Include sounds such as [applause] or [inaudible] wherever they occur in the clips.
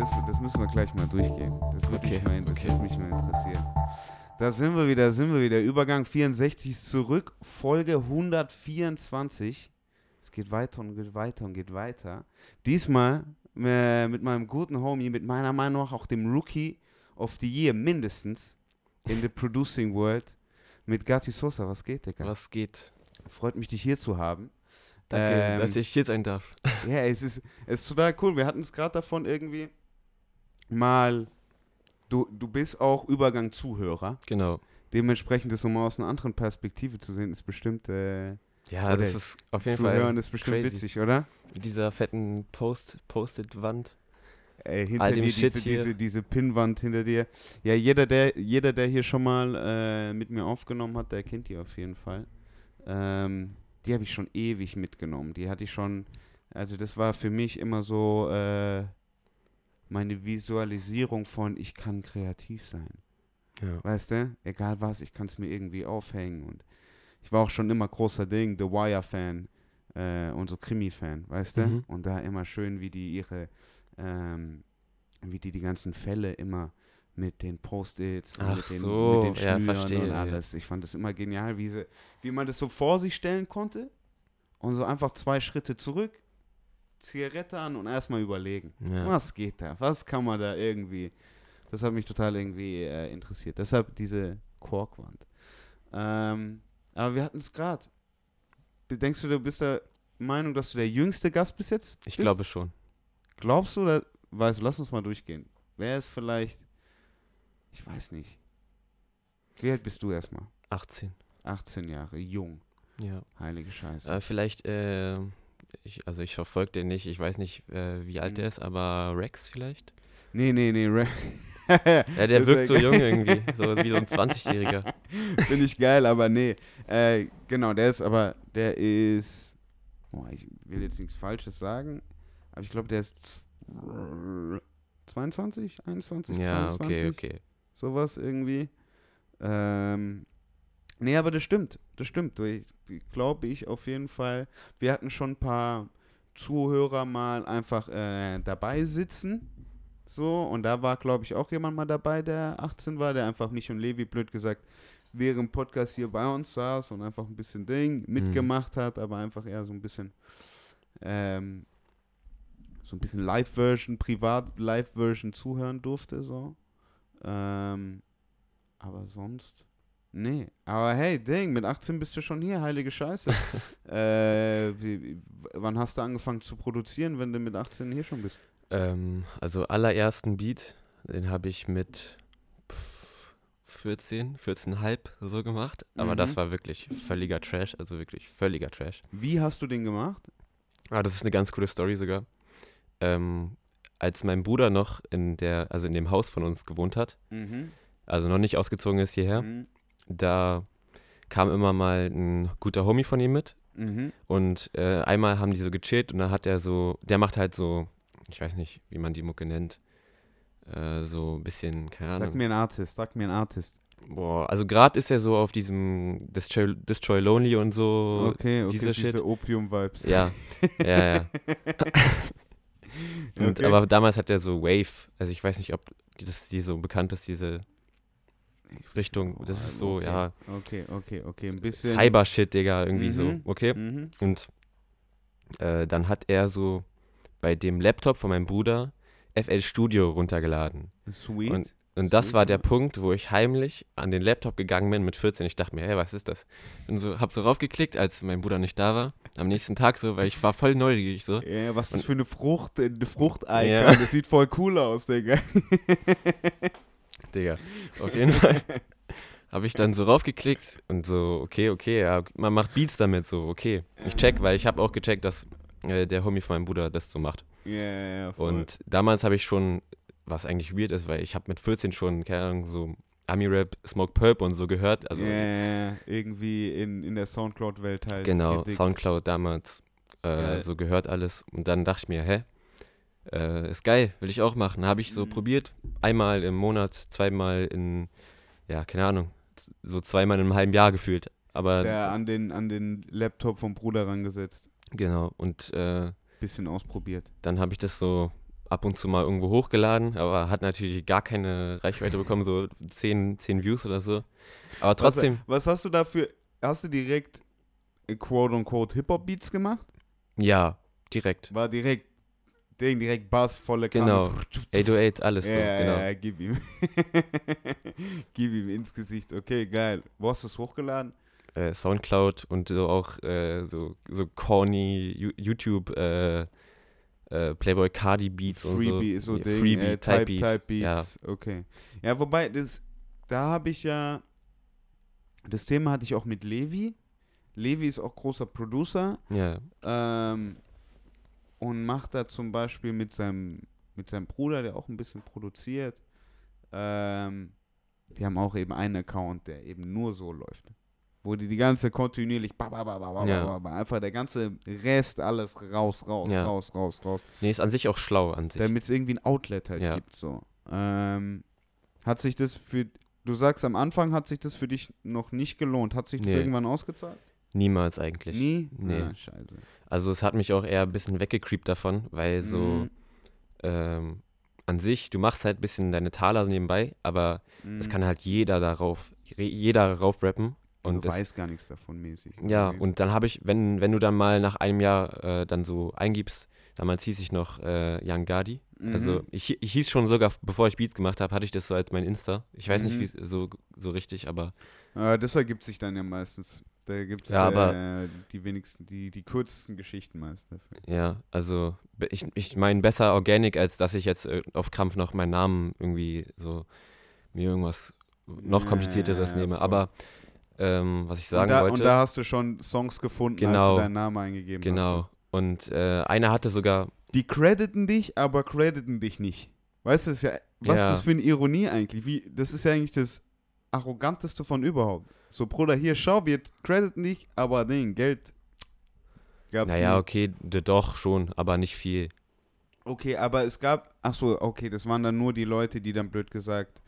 das, das müssen wir gleich mal durchgehen. Das würde Okay, mich, okay. mich mal interessieren. Da sind wir wieder, sind wir wieder. Übergang 64 ist zurück, Folge 124. Es geht weiter und geht weiter und geht weiter. Diesmal äh, mit meinem guten Homie, mit meiner Meinung nach auch dem Rookie of the Year mindestens in the Producing World, mit Gatti Sosa. Was geht, Digga? Was geht? Freut mich, dich hier zu haben. Danke, Ähm, dass ich hier sein darf. Ja, es ist, es ist total cool. Wir hatten es gerade davon irgendwie mal. Du, du bist auch Übergang-Zuhörer. Genau. Dementsprechend ist nochmal aus einer anderen Perspektive zu sehen, ist bestimmt. Äh, Ja, das ist auf jeden zu hören Fall ist bestimmt crazy. witzig, oder? mit dieser fetten Post, Post-it-Wand. Ey, hinter All dir diese, diese, diese Pinnwand hinter dir. Ja, jeder, der, jeder, der hier schon mal äh, mit mir aufgenommen hat, der kennt die auf jeden Fall. Ähm, die habe ich schon ewig mitgenommen. Die hatte ich schon, also das war für mich immer so äh, meine Visualisierung von, ich kann kreativ sein. Ja. Weißt du? Egal was, ich kann es mir irgendwie aufhängen. Und ich war auch schon immer großer Ding, The Wire-Fan äh, und so Krimi-Fan, weißt du? Mhm. Und da immer schön, wie die ihre, ähm, wie die die ganzen Fälle immer mit den Post-its und mit den, so, mit den ja, verstehe, und ja. alles. Ich fand das immer genial, wie, sie, wie man das so vor sich stellen konnte und so einfach zwei Schritte zurück, Zigarette an und erstmal überlegen. Ja. Was geht da? Was kann man da irgendwie? Das hat mich total irgendwie äh, interessiert. Deshalb diese Korkwand. Ähm, aber wir hatten es gerade. Denkst du, du bist der Meinung, dass du der jüngste Gast bis jetzt Ich bist? glaube schon. Glaubst du oder weißt du, lass uns mal durchgehen. Wer ist vielleicht, ich weiß nicht. Wie alt bist du erstmal? 18. 18 Jahre, jung. Ja. Heilige Scheiße. Äh, vielleicht, äh, ich, also ich verfolge den nicht, ich weiß nicht, äh, wie alt Mhm. der ist, aber Rex vielleicht? nee, nee, nee. Ra- [laughs] Ja, der wirkt so jung irgendwie, [laughs] so wie so ein 20-Jähriger. Finde ich geil, aber nee. Äh, genau, der ist aber, der ist, boah, ich will jetzt nichts Falsches sagen, aber ich glaube, der ist z- 22, 21, Ja, 22, okay, okay. sowas irgendwie. Ähm, nee, aber das stimmt, das stimmt. Ich glaube ich auf jeden Fall. Wir hatten schon ein paar Zuhörer mal einfach äh, dabei sitzen. So, und da war, glaube ich, auch jemand mal dabei, der 18 war, der einfach mich und Levi, blöd gesagt, während dem Podcast hier bei uns saß und einfach ein bisschen Ding mitgemacht hat, aber einfach eher so ein bisschen, ähm, so ein bisschen Live-Version, Privat-Live-Version zuhören durfte, so. Ähm, aber sonst, nee. Aber hey, Ding, mit 18 bist du schon hier, heilige Scheiße. [laughs] äh, wie, wann hast du angefangen zu produzieren, wenn du mit 18 hier schon bist? Ähm, also allerersten Beat, den habe ich mit pff, 14, 14,5 so gemacht. Aber Mhm. das war wirklich völliger Trash, also wirklich völliger Trash. Wie hast du den gemacht? Ah, das ist eine ganz coole Story sogar. Ähm, als mein Bruder noch in der, also in dem Haus von uns gewohnt hat, Mhm. also noch nicht ausgezogen ist hierher, Mhm. Da kam immer mal ein guter Homie von ihm mit. Mhm. Und äh, einmal haben die so gechillt und dann hat er so, der macht halt so, ich weiß nicht, wie man die Mucke nennt, äh, so ein bisschen, keine Ahnung. Sag mir einen Artist, sag mir einen Artist. Boah, also gerade ist er so auf diesem Destroy, Destroy Lonely und so. Okay, okay, dieser diese Shit. Opium-Vibes. Ja, ja, ja. [laughs] Und, Okay. Aber damals hat er so Wave, also ich weiß nicht, ob das die so bekannt ist, diese Richtung. Das ist so, okay. ja, Okay, okay, okay, ein bisschen. Cyber-Shit, Digga, irgendwie so, Mhm. okay? Mhm. Und äh, dann hat er so bei dem Laptop von meinem Bruder FL Studio runtergeladen. Sweet. Und- Und das Sweet, war der. Punkt, wo ich heimlich an den Laptop gegangen bin mit 14. Ich dachte mir, hey, was ist das? Und so, hab so raufgeklickt, als mein Bruder nicht da war. Am nächsten Tag so, weil ich war voll neugierig so. Ja, was ist Und- für eine Frucht, äh, eine Frucht-Icon. Ja. Das sieht voll cool aus, Digga. [laughs] Digga, auf jeden Fall [laughs] habe ich dann so raufgeklickt und so, okay, okay, ja, man macht Beats damit so, okay. Ich check, weil ich habe auch gecheckt, dass äh, der Homie von meinem Bruder das so macht. Ja, ja, ja. Und damals habe ich schon, was eigentlich weird ist, weil ich habe mit 14 schon, keine Ahnung, so Ami-Rap, Smoke Purp und so gehört. Also ja, irgendwie in, in der Soundcloud-Welt halt. genau, gedickt. Soundcloud damals äh, so gehört alles. Und dann dachte ich mir, hä, äh, ist geil, will ich auch machen. Habe ich so Mhm. probiert, einmal im Monat, zweimal in, ja, keine Ahnung, so zweimal in einem halben Jahr gefühlt. Aber Der an den, an den Laptop vom Bruder rangesetzt. genau, und äh, Bisschen ausprobiert. dann habe ich das so ab und zu mal irgendwo hochgeladen, aber hat natürlich gar keine Reichweite bekommen, so 10, 10 Views oder so. Aber trotzdem, Was, was hast du dafür? Hast du direkt äh, quote-unquote Hip-Hop-Beats gemacht? ja, direkt. War direkt, Ding, direkt Bass, volle Kanne. Genau. 808, alles Ja, so, ja, genau. ja, gib ihm. [laughs] gib ihm ins Gesicht. Okay, geil. Wo hast du es hochgeladen? Äh, Soundcloud und so auch äh, so, so corny YouTube äh, äh, Playboy Cardi Beats Freebie, und so. so Ja, Ding, Freebie, äh, Type Type. Type Beats. Okay. Ja, wobei, das, da habe ich ja, das Thema hatte ich auch mit Levi. Levi ist auch großer Producer Ja, ähm, und macht da zum Beispiel mit seinem, mit seinem Bruder, der auch ein bisschen produziert, ähm, die haben auch eben einen Account, der eben nur so läuft. Wo die die ganze kontinuierlich, ba, ba, ba, ba, ba, Ja. ba, ba, einfach der ganze Rest, alles raus, raus, Ja. raus, raus, raus. nee, ist an sich auch schlau an sich. Damit es irgendwie ein Outlet halt Ja. gibt. So. Ähm, hat sich das für, du sagst am Anfang hat sich das für dich noch nicht gelohnt. Hat sich das Nee. irgendwann ausgezahlt? Niemals eigentlich. Nie? Nee. Ah, scheiße. Also es hat mich auch eher ein bisschen weggecreept davon, weil so Mhm. ähm, an sich, du machst halt ein bisschen deine Taler nebenbei, aber es Mhm. kann halt jeder darauf, jeder darauf rappen. Und du das, weißt gar nichts davon mäßig. Ja, Okay. und dann habe ich, wenn, wenn du dann mal nach einem Jahr äh, dann so eingibst, damals hieß ich noch äh, Young. Also Mhm. ich, ich hieß schon sogar, bevor ich Beats gemacht habe, hatte ich das so als mein Insta. Ich weiß Mhm. nicht, wie so, so richtig, aber Äh, das ergibt sich dann ja meistens. Da gibt es Ja, äh, die wenigsten, die, die kürzesten Geschichten meist dafür. ja, also ich, ich meine besser Organic, als dass ich jetzt äh, auf Krampf noch meinen Namen irgendwie so mir irgendwas noch Ja, komplizierteres ja, nehme. voll. Aber ähm, was ich sagen und, da, wollte. und da hast du schon Songs gefunden, als Genau. du deinen Namen eingegeben hast. genau. Und äh, einer hatte sogar, Die crediten dich, aber crediten dich nicht. Weißt du, ja, was Ja. ist das für eine Ironie eigentlich? Wie, das ist ja eigentlich das Arroganteste von überhaupt. So, Bruder, hier, schau, wir crediten dich, aber den Geld gab's naja, nie. okay, d- doch schon, aber nicht viel. Okay, aber es gab, ach so, okay, das waren dann nur die Leute, die dann blöd gesagt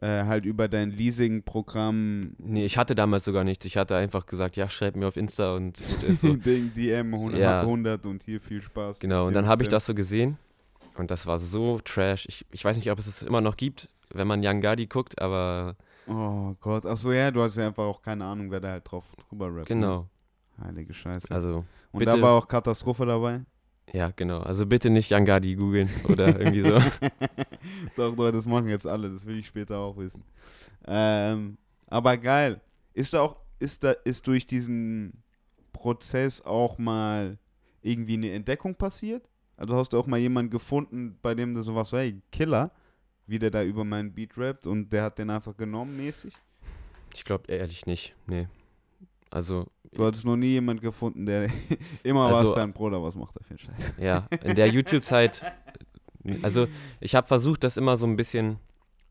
äh, halt über dein Leasing-Programm Nee, ich hatte damals sogar nichts. Ich hatte einfach gesagt, ja, schreib mir auf Insta und [laughs] gut ist so. Ding, DM 100, Ja. 100 und hier viel Spaß. genau, und dann habe ich das so gesehen und das war so trash. Ich, ich weiß nicht, ob es es immer noch gibt, wenn man Young Gardi guckt, aber Oh Gott, ach so, ja, du hast ja einfach auch keine Ahnung, wer da halt drauf drüber rappt. ne? genau. Heilige Scheiße. Also, und bitte- da war auch Katastrophe dabei? ja, genau. Also bitte nicht Young Gardi googeln oder irgendwie so. [laughs] doch, doch, das machen jetzt alle, das will ich später auch wissen. Ähm, aber geil. Ist da auch, ist da, ist durch diesen Prozess auch mal irgendwie eine Entdeckung passiert? Also hast du auch mal jemanden gefunden, bei dem du sowas, so, hey, Killer, wie der da über meinen Beat rappt und der hat den einfach genommen mäßig? Ich glaube ehrlich nicht. Nee. Also, Du hattest noch nie jemanden gefunden, der [laughs] immer Also- was dein Bruder, was macht er für einen Scheiß? [laughs] ja, in der YouTube-Zeit, also ich habe versucht, das immer so ein bisschen,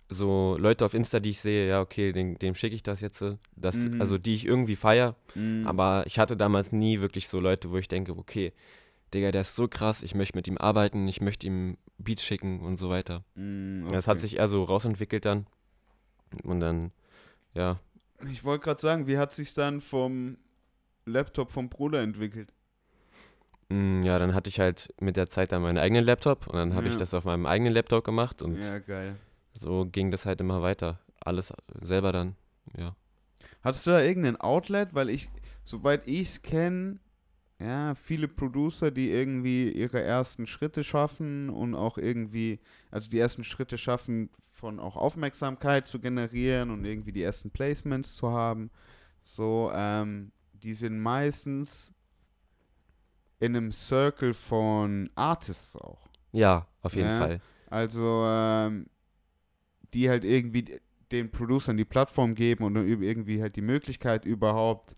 so Leute auf Insta, die ich sehe, ja, okay, den, dem schicke ich das jetzt, so, das, Mhm. also die ich irgendwie feier, Mhm. aber ich hatte damals nie wirklich so Leute, wo ich denke, okay, Digga, der ist so krass, ich möchte mit ihm arbeiten, ich möchte ihm Beats schicken und so weiter. Mm, Das hat okay. sich eher so rausentwickelt dann. Und dann, ja, Ich wollte gerade sagen, wie hat sich dann vom Laptop vom Bruder entwickelt? mm, ja, dann hatte ich halt mit der Zeit dann meinen eigenen Laptop und dann habe ich Ja. das auf meinem eigenen Laptop gemacht und Ja, geil. so ging das halt immer weiter. Alles selber dann, ja. Hattest du da irgendein Outlet? Weil ich, soweit ich es kenne, ja, viele Producer, die irgendwie ihre ersten Schritte schaffen und auch irgendwie, also die ersten Schritte schaffen, von auch Aufmerksamkeit zu generieren und irgendwie die ersten Placements zu haben. So, ähm, die sind meistens in einem Circle von Artists auch. Ja, auf jeden Ja. Fall. Also, ähm, die halt irgendwie den Producern die Plattform geben und irgendwie halt die Möglichkeit überhaupt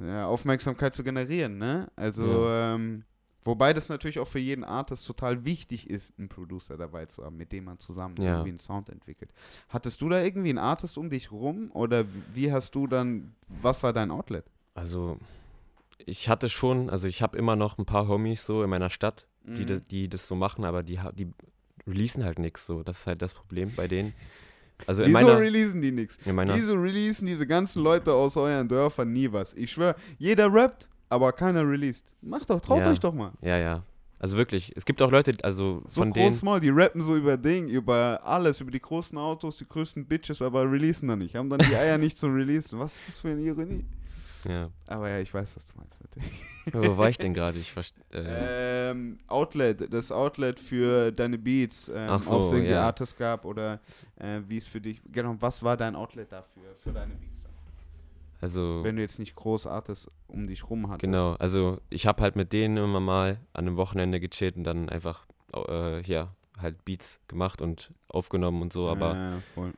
ja, Aufmerksamkeit zu generieren, ne? Also, ähm, wobei das natürlich auch für jeden Artist total wichtig ist, einen Producer dabei zu haben, mit dem man zusammen Ja. irgendwie einen Sound entwickelt. Hattest du da irgendwie einen Artist um dich rum oder wie- hast du dann, was war dein Outlet? Also, ich hatte schon, also ich habe immer noch ein paar Homies so in meiner Stadt, die, Mhm. das, die das so machen, aber die, die releasen halt nichts so. Das ist halt das Problem bei denen. Also Wieso meiner, releasen die nichts? Wieso releasen diese ganzen Leute aus euren Dörfern nie was? Ich schwöre, jeder rappt, aber keiner released. Macht doch, traut Ja. euch doch mal. Ja, ja. Also wirklich, es gibt auch Leute, also So von denen. small, die rappen so über Ding, über alles, über die großen Autos, die größten Bitches, aber releasen dann nicht. Haben dann die Eier nicht zum Releasen. Was ist das für eine Ironie? Ja. Aber ja, ich weiß, was du meinst. natürlich. Wo war ich denn [laughs] gerade? Ich verstehe. Äh, Ähm, Outlet, das Outlet für deine Beats, ähm, Ach so, ob es irgendwie ja. Artists gab oder äh, wie es für dich, genau, was war dein Outlet dafür, für deine Beats? also. Wenn du jetzt nicht groß Artists um dich rum hattest. Genau, also ich habe halt mit denen immer mal an einem Wochenende gechillt und dann einfach äh, ja, halt Beats gemacht und aufgenommen und so, aber Ja, voll.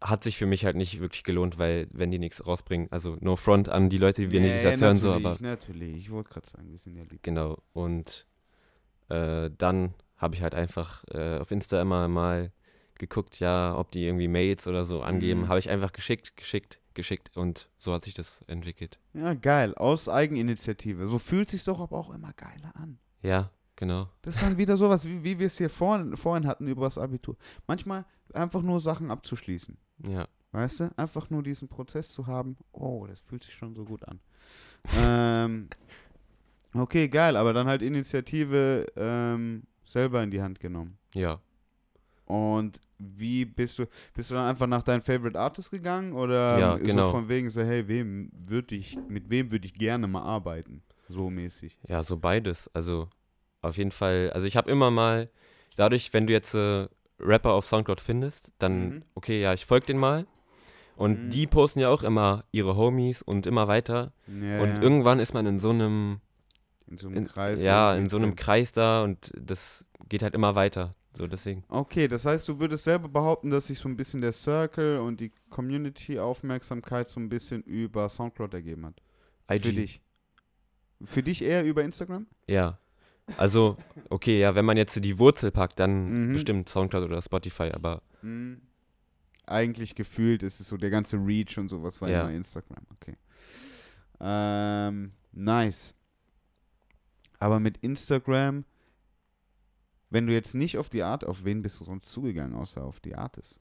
Hat sich für mich halt nicht wirklich gelohnt, weil wenn die nichts rausbringen, also no front an die Leute, die wir nicht Ja, jetzt hören, so, aber Natürlich, ich wollte gerade sagen, wir sind ja lieb. genau. Und äh, dann habe ich halt einfach äh, auf Insta immer mal geguckt, ja, ob die irgendwie Mails oder so angeben. Mhm. Habe ich einfach geschickt, geschickt, geschickt und so hat sich das entwickelt. Ja, geil, aus Eigeninitiative. So fühlt sich doch aber auch immer geiler an. Ja, genau. Das ist dann wieder sowas, wie, wie wir es hier vorhin, vorhin hatten über das Abitur. Manchmal einfach nur Sachen abzuschließen. Ja, Weißt du? Einfach nur diesen Prozess zu haben. Oh, das fühlt sich schon so gut an. [laughs] ähm, okay, geil, aber dann halt Initiative ähm, selber in die Hand genommen. ja. Und wie bist du, bist du dann einfach nach deinem Favorite Artist gegangen oder Ja, so genau. von wegen so, hey, wem würde ich, mit wem würde ich gerne mal arbeiten? So mäßig. Ja, so beides. Also auf jeden Fall, also ich habe immer mal, dadurch, wenn du jetzt äh, Rapper auf Soundcloud findest, dann, Mhm. okay, ja, ich folge den mal. Und Mhm. die posten ja auch immer ihre Homies und immer weiter. Ja, und ja. irgendwann ist man in so einem, in so einem in, Kreis. ja, irgendwie in so einem. Kreis da und das geht halt immer weiter. So deswegen. Okay, das heißt, du würdest selber behaupten, dass sich so ein bisschen der Circle und die Community-Aufmerksamkeit so ein bisschen über Soundcloud ergeben hat. IG. Für dich. Für dich eher über Instagram? Ja. Also, okay, ja, wenn man jetzt die Wurzel packt, dann Mhm. bestimmt Soundcloud oder Spotify, aber Mhm. Eigentlich gefühlt ist es so, der ganze Reach und sowas war Ja. immer Instagram. Okay. Ähm, nice. Aber mit Instagram, wenn du jetzt nicht auf die Art, auf wen bist du sonst zugegangen, außer auf die Artists?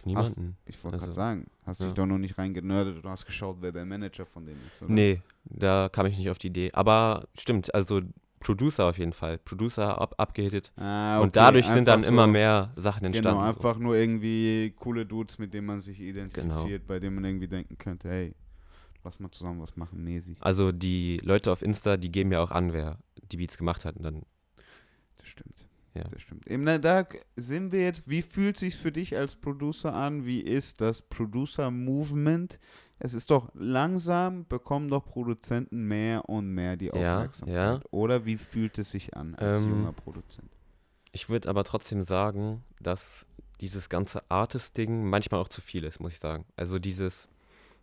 Auf niemanden. Ich wollte gerade Also, sagen, hast dich ja. doch noch nicht reingenördet und hast geschaut, wer der Manager von denen ist, oder? Nee, da kam ich nicht auf die Idee. Aber stimmt, also Producer auf jeden Fall. Producer ab, abgehittet. Ah, Und okay, dadurch sind dann einfach immer so- mehr Sachen entstanden. Genau, so. einfach nur irgendwie coole Dudes, mit denen man sich Genau. identifiziert, bei denen man irgendwie denken könnte, hey, lass mal zusammen was machen, mäßig. Also die Leute auf Insta, die geben ja auch an, wer die Beats gemacht hat. Und dann, Das stimmt. Ja. Das stimmt. Eben, na, da sind wir jetzt, wie fühlt sich für dich als Producer an? Wie ist das Producer-Movement? Es ist doch langsam, bekommen doch Produzenten mehr und mehr die Ja, Aufmerksamkeit. ja. Oder wie fühlt es sich an als Ähm, junger Produzent? ich würde aber trotzdem sagen, dass dieses ganze Artist-Ding manchmal auch zu viel ist, muss ich sagen. Also dieses,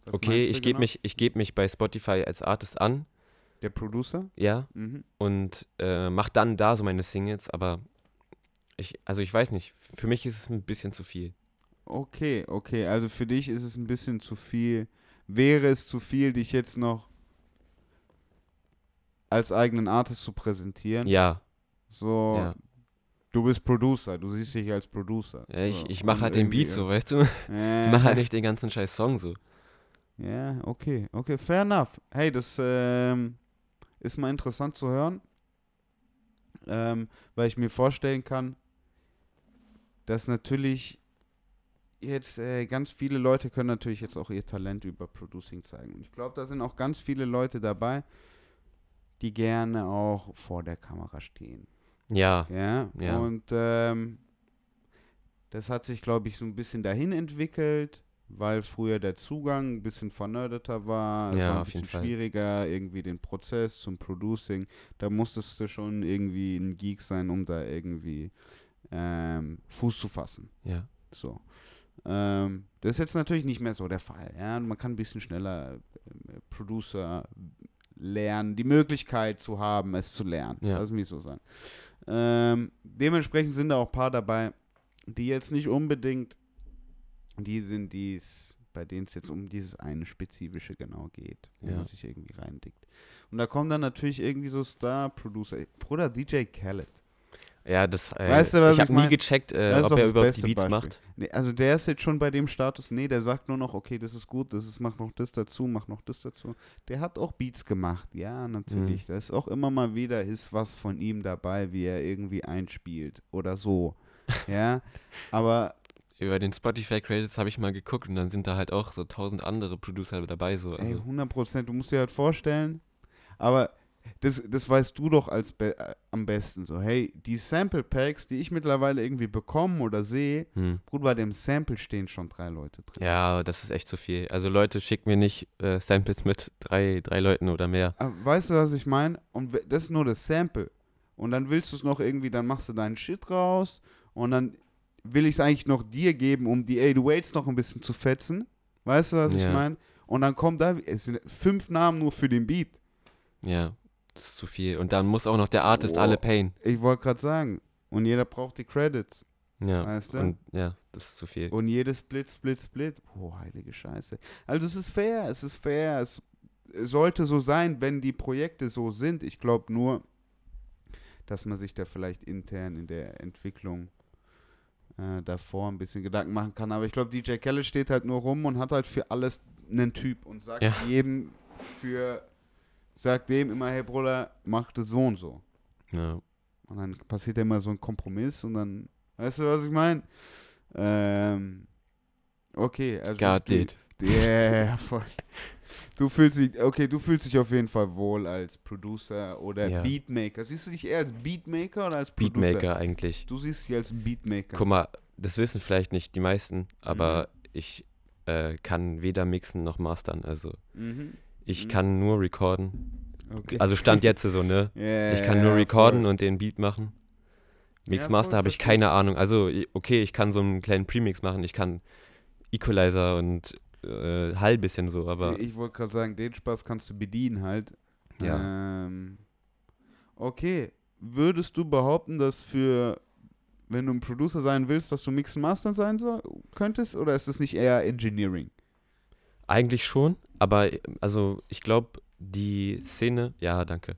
Was okay, ich gebe genau? mich, ich gebe mich bei Spotify als Artist an, Der Producer? ja, Mhm. und äh, mach dann da so meine Singles, aber ich, also ich weiß nicht, für mich ist es ein bisschen zu viel. Okay, okay. Also für dich ist es ein bisschen zu viel. Wäre es zu viel, dich jetzt noch als eigenen Artist zu präsentieren? Ja, So, ja. du bist Producer, du siehst dich als Producer. ja ich, so. ich mache Und halt den Beat so, weißt du? Äh, [laughs] Ich mache halt nicht den ganzen scheiß Song so. Ja, okay, okay, fair enough. Hey, das ähm, ist mal interessant zu hören, ähm, weil ich mir vorstellen kann, dass natürlich jetzt äh, ganz viele Leute können natürlich jetzt auch ihr Talent über Producing zeigen. Und ich glaube, da sind auch ganz viele Leute dabei, die gerne auch vor der Kamera stehen. Ja, Ja, Ja. und ähm, das hat sich, glaube ich, so ein bisschen dahin entwickelt, weil früher der Zugang ein bisschen vernördeter war. Es Ja, war ein auf jeden bisschen Fall. schwieriger, irgendwie den Prozess zum Producing. Da musstest du schon irgendwie ein Geek sein, um da irgendwie ähm, Fuß zu fassen. ja. So. Ähm, das ist jetzt natürlich nicht mehr so der Fall. Ja? Man kann ein bisschen schneller äh, Producer lernen, die Möglichkeit zu haben, es zu lernen. Ja. Lass mich so sagen. Ähm, dementsprechend sind da auch ein paar dabei, die jetzt nicht unbedingt die sind, die es, bei denen es jetzt um dieses eine spezifische genau geht, wo Ja. man sich irgendwie reindickt. Und da kommen dann natürlich irgendwie so Star-Producer. Bruder, DJ Khaled. Ja, das, äh, Weißt du, was ich habe nie gecheckt, äh, ob er überhaupt die Beats Beispiel. macht. Nee, also der ist jetzt schon bei dem Status, nee, der sagt nur noch, okay, das ist gut, das ist, mach noch das dazu, mach noch das dazu. Der hat auch Beats gemacht, ja, natürlich. Da ist auch immer mal wieder, ist was von ihm dabei, wie er irgendwie einspielt oder so. [laughs] ja, aber Über den Spotify Credits habe ich mal geguckt und dann sind da halt auch so tausend andere Producer dabei. So. ey, Also, 100 Prozent, du musst dir halt vorstellen, aber das, das weißt du doch als be äh, am besten so, hey, die Sample Packs, die ich mittlerweile irgendwie bekomme oder sehe, hm. gut, bei dem Sample stehen schon drei Leute drin. Ja, das ist echt zu viel. Also Leute, schickt mir nicht äh, Samples mit drei, drei Leuten oder mehr. Aber weißt du, was ich meine? Und das ist nur das Sample. Und dann willst du es noch irgendwie, dann machst du deinen Shit raus und dann will ich es eigentlich noch dir geben, um die 808s noch ein bisschen zu fetzen. Weißt du, was ich Ja. meine? Und dann kommt da, es sind fünf Namen nur für den Beat. Ja, das ist zu viel. Und dann muss auch noch der Artist Boah. alle payen. Ich wollte gerade sagen. Und jeder braucht die Credits. Ja, Weißt du? und ja, das ist zu viel. Und jedes Split, Split, Split. Oh, heilige Scheiße. Also es ist fair, es ist fair. Es sollte so sein, wenn die Projekte so sind. Ich glaube nur, dass man sich da vielleicht intern in der Entwicklung äh, davor ein bisschen Gedanken machen kann. Aber ich glaube, DJ Kelle steht halt nur rum und hat halt für alles einen Typ und sagt Ja. jedem für, sagt dem immer, hey Bruder, mach das so und so. Ja. Und dann passiert ja immer so ein Kompromiss und dann, weißt du, was ich meine? Ähm, okay, also Got du, it. Yeah, [laughs] voll. Du fühlst dich, okay, du fühlst dich auf jeden Fall wohl als Producer oder Ja. Beatmaker. Siehst du dich eher als Beatmaker oder als Producer? Beatmaker eigentlich. Du siehst dich als Beatmaker. Guck mal, das wissen vielleicht nicht die meisten, Mhm. aber ich äh, kann weder mixen noch mastern. Also Mhm. Ich Mhm. kann nur recorden. Okay. Also Stand jetzt so, ne? [laughs] Ja, Ich kann ja, nur ja, recorden voll. und den Beat machen. Ja, Mixmaster voll, habe ich keine Ahnung. Also, okay, ich kann so einen kleinen Premix machen. Ich kann Equalizer und äh, Hall bisschen so, aber Ich wollte gerade sagen, den Spaß kannst du bedienen halt. ja. Ähm, okay. Würdest du behaupten, dass für, wenn du ein Producer sein willst, dass du Mixen Master sein soll, könntest? Oder ist das nicht eher Engineering? Eigentlich schon, aber also ich glaube, die Szene, ja, danke.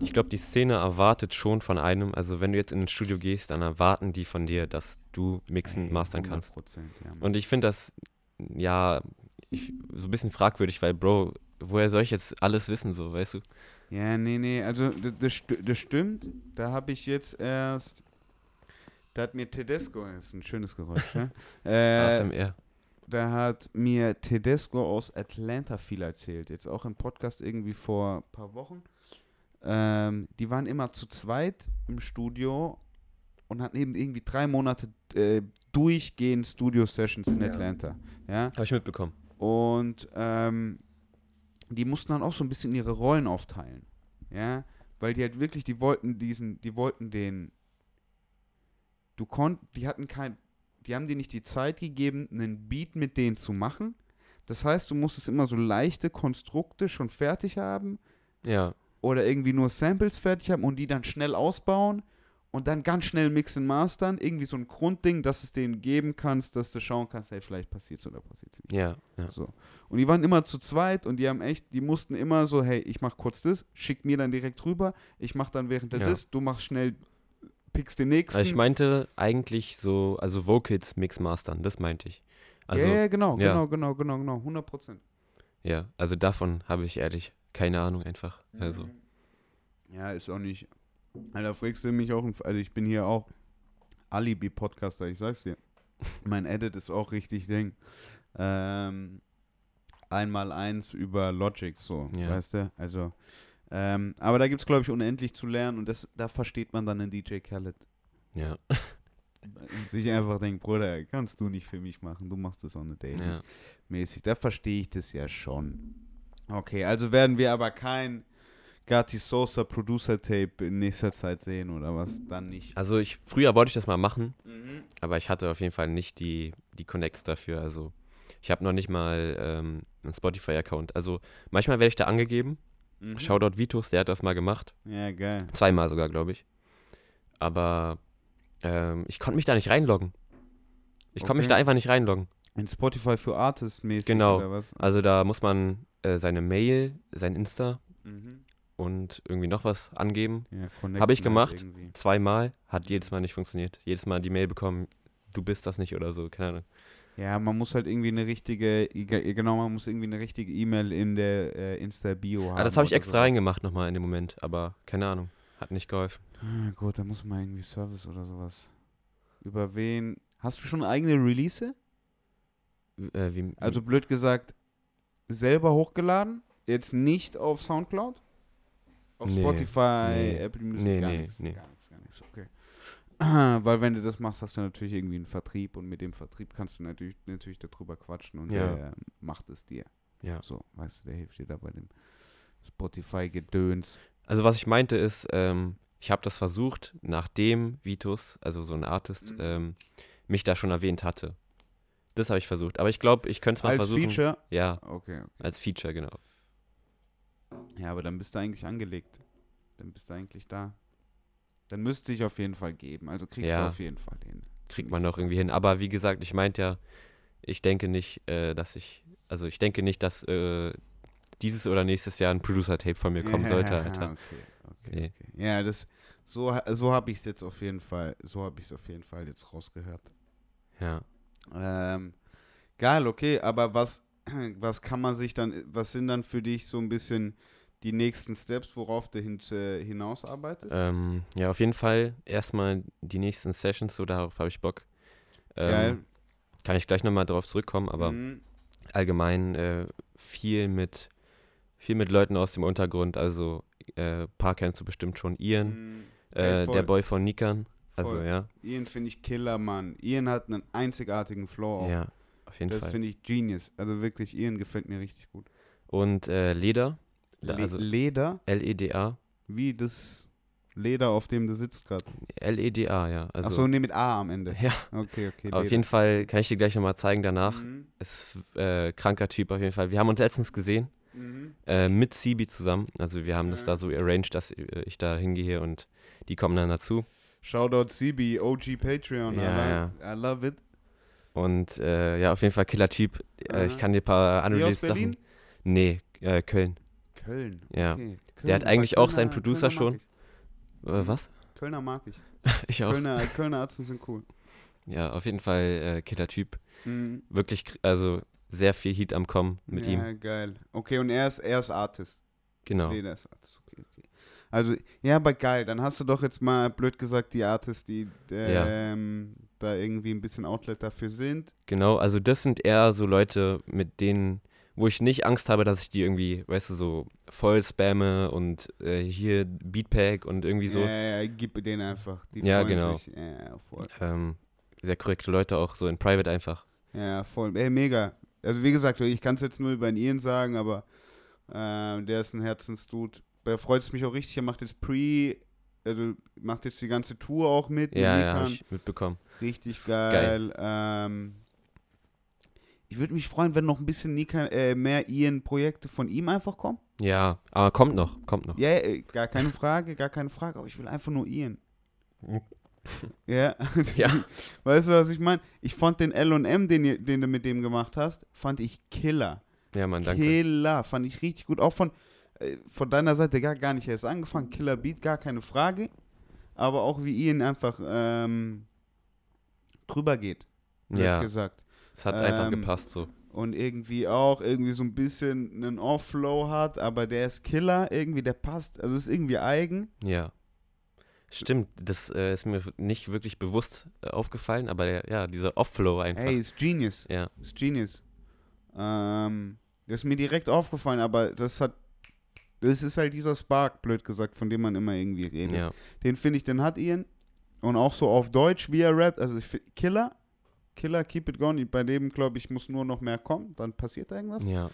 Ich glaube, die Szene erwartet schon von einem, also wenn du jetzt in ein Studio gehst, dann erwarten die von dir, dass du mixen, Ey, mastern kannst. 100%, ja. Und ich finde das, ja, ich, so ein bisschen fragwürdig, weil, Bro, woher soll ich jetzt alles wissen, so, weißt du? Ja, nee, nee, also das, das stimmt. Da habe ich jetzt erst. Da hat mir Tedesco, das ist ein schönes Geräusch, ne? [laughs] äh, ASMR. Da hat mir Tedesco aus Atlanta viel erzählt. Jetzt auch im Podcast irgendwie vor ein paar Wochen. Ähm, die waren immer zu zweit im Studio und hatten eben irgendwie drei Monate äh, durchgehend Studio-Sessions in Ja. Atlanta. Ja. Habe ich mitbekommen. Und ähm, die mussten dann auch so ein bisschen ihre Rollen aufteilen. Ja, weil die halt wirklich, die wollten diesen, die wollten den, du konnt, die hatten kein, die haben dir nicht die Zeit gegeben, einen Beat mit denen zu machen. Das heißt, du musstest immer so leichte Konstrukte schon fertig haben Ja, oder irgendwie nur Samples fertig haben und die dann schnell ausbauen und dann ganz schnell mixen, mastern. Irgendwie so ein Grundding, dass es denen geben kannst, dass du schauen kannst, hey, vielleicht passiert es oder passiert es nicht. ja, ja. So. Und die waren immer zu zweit und die haben echt, die mussten immer so, hey, ich mach kurz das, schick mir dann direkt rüber, ich mach dann während der Ja. das, du machst schnell, pickst den nächsten. Also ich meinte eigentlich so, also Vocals Mix Mastern, das meinte ich. Also, ja, ja, genau, ja. genau, genau, genau, genau, 100 Prozent. ja, also davon habe ich ehrlich keine Ahnung einfach. Also, Ja, ist auch nicht. Alter, fragst du mich auch, also ich bin hier auch Alibi-Podcaster, ich sag's dir. [laughs] mein Edit ist auch richtig Ding. Ähm, einmal eins über Logic, so, Ja. weißt du? Also, ähm, aber da gibt's, glaube ich, unendlich zu lernen und das, da versteht man dann den DJ Khaled. ja, Und sich einfach denkt, Bruder, kannst du nicht für mich machen, du machst das on a daily ja. mäßig. Da verstehe ich das ja schon. Okay, also werden wir aber kein Gatti Sosa Producer Tape in nächster Zeit sehen oder was? Dann nicht. Also ich, früher wollte ich das mal machen, aber ich hatte auf jeden Fall nicht die, die Connects dafür. Also ich habe noch nicht mal ähm, einen Spotify-Account. Also manchmal werde ich da angegeben. Mhm. Shoutout Vitus, der hat das mal gemacht. Ja, geil. Zweimal sogar, glaube ich. Aber ähm, ich konnte mich da nicht reinloggen. Ich konnte mich Okay. da einfach nicht reinloggen. In Spotify für Artists mäßig Genau. oder was? Also da muss man äh, seine Mail, sein Insta Mhm. und irgendwie noch was angeben. Ja, Hab ich halt gemacht. irgendwie. Zweimal, hat jedes Mal nicht funktioniert. Jedes Mal die Mail bekommen, du bist das nicht oder so, keine Ahnung. Ja, man muss halt irgendwie eine richtige, ge- genau, man muss irgendwie eine richtige E-Mail in der äh, Insta-Bio haben. Ah, das habe ich extra sowas. reingemacht nochmal in dem Moment, aber keine Ahnung, hat nicht geholfen. Ah, gut, da muss man irgendwie Service oder sowas. Über wen? Hast du schon eigene Release? Äh, wie, Also blöd gesagt, selber hochgeladen? Jetzt nicht auf Soundcloud? Auf Nee, Spotify, nee, Apple Music? nee, gar nee, nichts, nee. gar nichts, gar nichts, okay. [clears throat] Weil wenn du das machst, hast du natürlich irgendwie einen Vertrieb und mit dem Vertrieb kannst du natürlich, natürlich darüber quatschen und Ja. der macht es dir. ja. So, weißt du, der hilft dir da bei dem Spotify-Gedöns. Also was ich meinte ist, ähm, ich habe das versucht, nachdem Vitus, also so ein Artist, Mhm. ähm, mich da schon erwähnt hatte. Das habe ich versucht. Aber ich glaube, ich könnte es mal Als versuchen. Feature? Ja, Okay, okay. als Feature, genau. Ja, aber dann bist du eigentlich angelegt. Dann bist du eigentlich da. Dann müsste ich auf jeden Fall geben. Also kriegst du Ja. auf jeden Fall hin. Kriegt man noch irgendwie hin. Aber wie gesagt, ich meinte ja, ich denke nicht, äh, dass ich, also ich denke nicht, dass äh, dieses oder nächstes Jahr ein Producer-Tape von mir kommen sollte, [laughs] Alter. Okay, okay, Nee. okay. Ja, das, so, so habe ich es jetzt auf jeden Fall, so habe ich es auf jeden Fall jetzt rausgehört. Ja. Ähm, geil, okay, aber was, [clears throat] was kann man sich dann, was sind dann für dich so ein bisschen die nächsten Steps, worauf du hin, äh, hinausarbeitest? Ähm, ja, auf jeden Fall erstmal die nächsten Sessions, so darauf habe ich Bock. Ähm, Geil. Kann ich gleich nochmal drauf zurückkommen, aber Mhm. allgemein äh, viel mit viel mit Leuten aus dem Untergrund, also äh, paar kennst du bestimmt schon, Ian, Mhm. Ey, äh, voll. der Boy von Nikan, also Voll. ja, Ian finde ich Killer, Mann. Ian hat einen einzigartigen Flow auch. ja, auf jeden das Fall. finde ich genius. Also wirklich, Ian gefällt mir richtig gut. Und äh, Leder, Le also Leder, L-E-D-A, wie das Leder, auf dem du sitzt gerade. L-E-D-A, ja, also Achso, nee, mit A am Ende. ja, Okay, okay. auf Leder. jeden Fall kann ich dir gleich nochmal zeigen danach. Mhm. Ist äh, kranker Typ auf jeden Fall. Wir haben uns letztens gesehen, Mhm. äh, mit Sibi zusammen. Also wir haben das Ja. da so arranged, dass äh, ich da hingehe und die kommen dann dazu. Shoutout CB, OG Patreon. Ja, I, lo- I love it. Und äh, ja, auf jeden Fall Killer-Typ. Äh, ich kann dir ein paar Berlin? Sachen. Nee, äh, Köln. Köln. Ja. Okay. Köln, Der hat eigentlich auch Kölner- seinen Producer Kölner schon. Äh, was? ich. Kölner mag ich. [laughs] Ich auch. Kölner, Kölner Ärzte sind cool. Ja, auf jeden Fall äh, Killer-Typ. Mhm. Wirklich, also sehr viel Heat am Kommen mit ja, ihm. geil. Okay, und er ist, er ist Artist. Genau. Leder ist Artist. Okay, okay. Also, ja, aber geil. Dann hast du doch jetzt mal, blöd gesagt, die Artists, die ähm, da irgendwie ein bisschen Outlet dafür sind. Genau, also das sind eher so Leute, mit denen, wo ich nicht Angst habe, dass ich die irgendwie, weißt du, so voll spamme und äh, hier Beatpack und irgendwie so. Ja, ja, gib denen einfach. Die Ja, genau. Sich. Ja, voll. Ähm, sehr korrekte Leute auch so in Private einfach. Ja, voll. Ey, mega. Also wie gesagt, ich kann es jetzt nur über den Ian sagen, aber äh, der ist ein Herzensdude. Da freut es mich auch richtig. Er macht jetzt Pre, also macht jetzt die ganze Tour auch mit. Ja, ja, hab ich mitbekommen. Richtig geil. geil. Ähm, ich würde mich freuen, wenn noch ein bisschen Nika, äh, mehr Ian-Projekte von ihm einfach kommen. Ja, aber kommt noch, kommt noch. Ja, äh, gar keine Frage, gar keine Frage, aber ich will einfach nur Ian. ja. [laughs] Ja. [laughs] Weißt du, was ich meine? Ich fand den L&M, den, den du mit dem gemacht hast, fand ich killer. Ja, Mann, danke. Killer, fand ich richtig gut. Auch von, äh, von deiner Seite gar, gar nicht erst angefangen. Killer Beat, gar keine Frage. Aber auch wie Ian einfach ähm, drüber geht. Ja, gesagt. Es hat einfach Ähm, gepasst so. Und irgendwie auch irgendwie so ein bisschen einen Off-Flow hat, aber der ist Killer, irgendwie, der passt. Also ist irgendwie eigen. Ja. Stimmt, das äh, ist mir nicht wirklich bewusst äh, aufgefallen, aber der, ja, dieser Off-Flow einfach. Ey, ist Genius. Ja, Ist Genius. Ähm, das ist mir direkt aufgefallen, aber das hat. Das ist halt dieser Spark, blöd gesagt, von dem man immer irgendwie redet. ja, Den finde ich, den hat Ian. Und auch so auf Deutsch, wie er rappt. Also Killer. Killer, keep it going. Bei dem, glaube ich, muss nur noch mehr kommen. Dann passiert da irgendwas. ja,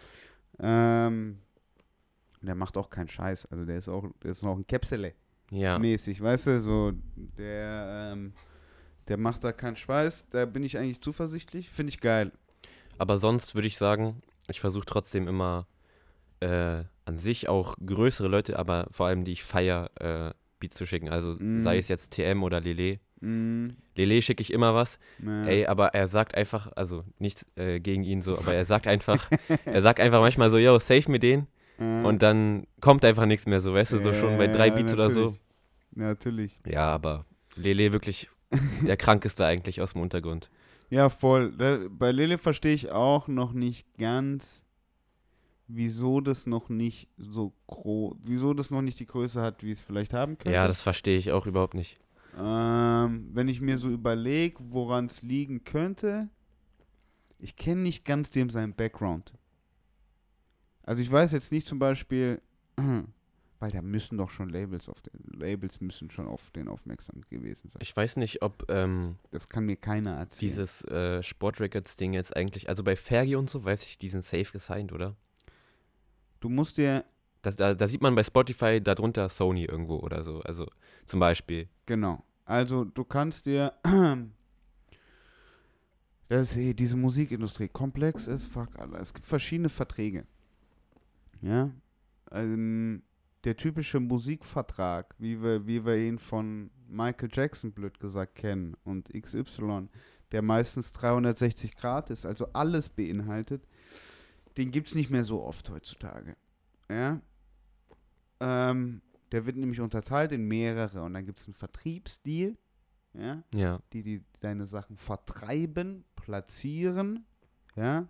Ähm, der macht auch keinen Scheiß. Also der ist auch, der ist noch ein Käpsele ja. mäßig, weißt du? So, der, ähm, der macht da keinen Scheiß. Da bin ich eigentlich zuversichtlich. Finde ich geil. Aber sonst würde ich sagen, ich versuche trotzdem immer äh, an sich auch größere Leute, aber vor allem die ich feier, äh, Beats zu schicken. Also Mhm. sei es jetzt TM oder Lele. Mm, Lele schicke ich immer was. ja. Ey, aber er sagt einfach, also nichts äh, gegen ihn so, aber er sagt einfach, [laughs] er sagt einfach manchmal so, yo, save mir den. Äh, und dann kommt einfach nichts mehr so, weißt du, so schon bei drei ja, Beats oder so. natürlich. Natürlich. Ja, aber Lele wirklich [laughs] der krankeste eigentlich aus dem Untergrund. Ja, voll. Bei Lele verstehe ich auch noch nicht ganz, wieso das noch nicht so groß, wieso das noch nicht die Größe hat, wie es vielleicht haben könnte. Ja, das verstehe ich auch überhaupt nicht. Ähm, wenn ich mir so überlege, woran es liegen könnte, ich kenne nicht ganz dem seinen Background. Also ich weiß jetzt nicht zum Beispiel, [clears throat] weil da müssen doch schon Labels auf den Labels müssen schon auf den aufmerksam gewesen sein. Ich weiß nicht, ob ähm, Das kann mir keiner erzählen. dieses äh, Sportrecords-Ding jetzt eigentlich, also bei Fergie und so, weiß ich, die sind safe gesigned, oder? du musst dir Das, da, da sieht man bei Spotify darunter Sony irgendwo oder so. Also zum Beispiel. Genau. Also du kannst dir [clears throat] das ist, eh, diese Musikindustrie komplex ist, fuck, Alter. Es gibt verschiedene Verträge. Ja. Ähm, der typische Musikvertrag, wie wir, wie wir ihn von Michael Jackson, blöd gesagt, kennen und XY, der meistens 360 Grad ist, also alles beinhaltet, den gibt es nicht mehr so oft heutzutage. Ja. Ähm, der wird nämlich unterteilt in mehrere und dann gibt es einen Vertriebsdeal, ja, Ja. die, die deine Sachen vertreiben, platzieren, ja.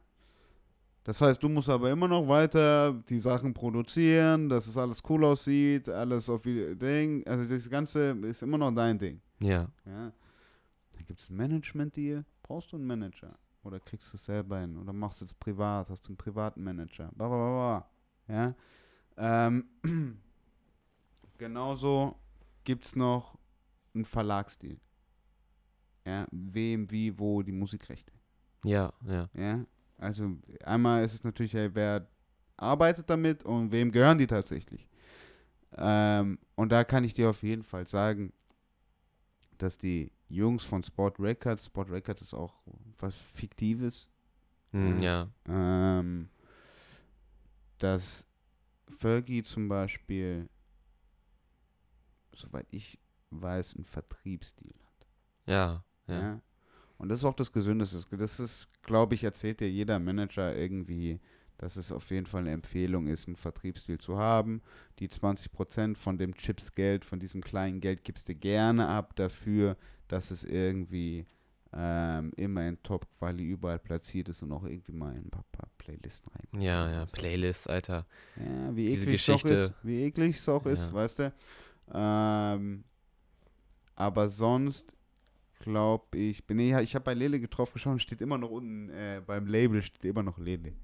Das heißt, du musst aber immer noch weiter die Sachen produzieren, dass es alles cool aussieht, alles auf wie Ding, also das Ganze ist immer noch dein Ding, Ja. ja. Dann gibt es einen Management-Deal, brauchst du einen Manager oder kriegst du es selber hin oder machst du es privat, hast du einen privaten Manager, bla bla bla, bla. ja. Ähm, [clears throat] genauso gibt es noch einen Verlagsdeal. Ja, wem, wie, wo die Musikrechte. Ja, ja. Ja, also einmal ist es natürlich, hey, wer arbeitet damit und wem gehören die tatsächlich. Ähm, und da kann ich dir auf jeden Fall sagen, dass die Jungs von Sport Records, Sport Records ist auch was Fiktives, Hm, Mhm. ja. ähm, dass Fergie zum Beispiel, soweit ich weiß, einen Vertriebsdeal hat. Ja. Ja. Ja. Und das ist auch das Gesündeste. Das ist, glaube ich, erzählt dir jeder Manager irgendwie, dass es auf jeden Fall eine Empfehlung ist, einen Vertriebsdeal zu haben. Die 20% von dem Chipsgeld, von diesem kleinen Geld gibst du gerne ab dafür, dass es irgendwie ähm, immer in Top-Quali überall platziert ist und auch irgendwie mal in ein paar, paar Playlisten reinkommt. Ja, ja. Playlist, Alter. Ja, wie Diese eklig es auch ist, wie eklig es auch ist, Ja. weißt du. Ähm, aber sonst glaube ich, bin ich, ich habe bei Lele getroffen geschaut, steht immer noch unten äh, beim Label steht immer noch Lele.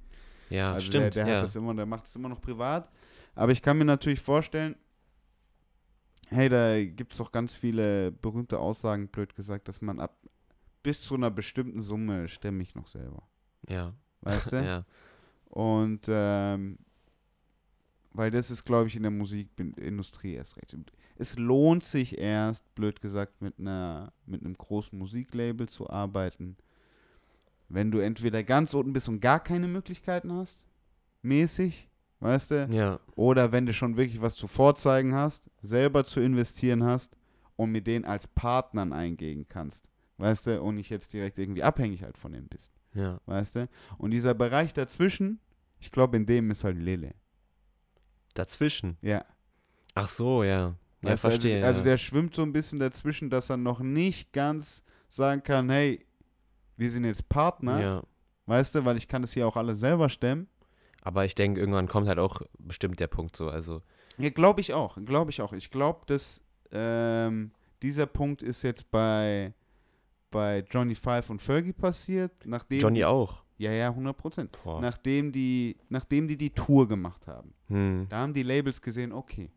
Ja, also stimmt. der, der ja. hat das immer, der macht es immer noch privat. Aber ich kann mir natürlich vorstellen, hey, da gibt es auch ganz viele berühmte Aussagen, blöd gesagt, dass man ab bis zu einer bestimmten Summe stemme ich noch selber. ja. Weißt du? [laughs] ja. Und ähm, weil das ist, glaube ich, in der Musikindustrie erst recht. Es lohnt sich erst, blöd gesagt, mit einer mit einem großen Musiklabel zu arbeiten, wenn du entweder ganz unten bist und gar keine Möglichkeiten hast, mäßig, weißt du, Ja. oder wenn du schon wirklich was zu vorzeigen hast, selber zu investieren hast und mit denen als Partnern eingehen kannst, weißt du, und nicht jetzt direkt irgendwie abhängig halt von denen bist Ja. weißt du? Und dieser Bereich dazwischen, ich glaube, in dem ist halt Lele. Dazwischen. Ja. Ach so, ja. Ja, Weißt du, verstehe. Also, also ja. der schwimmt so ein bisschen dazwischen, dass er noch nicht ganz sagen kann, hey, wir sind jetzt Partner, ja. weißt du, weil ich kann das hier auch alles selber stemmen. Aber ich denke, irgendwann kommt halt auch bestimmt der Punkt so. Also, Ja, glaube ich auch, glaube ich auch. Ich glaube, dass ähm, dieser Punkt ist jetzt bei, bei Johnny Five und Fergie passiert, nachdem Johnny auch. Ja, ja, 100 Prozent. Nachdem die, nachdem die die Tour gemacht haben. Hm. Da haben die Labels gesehen, okay,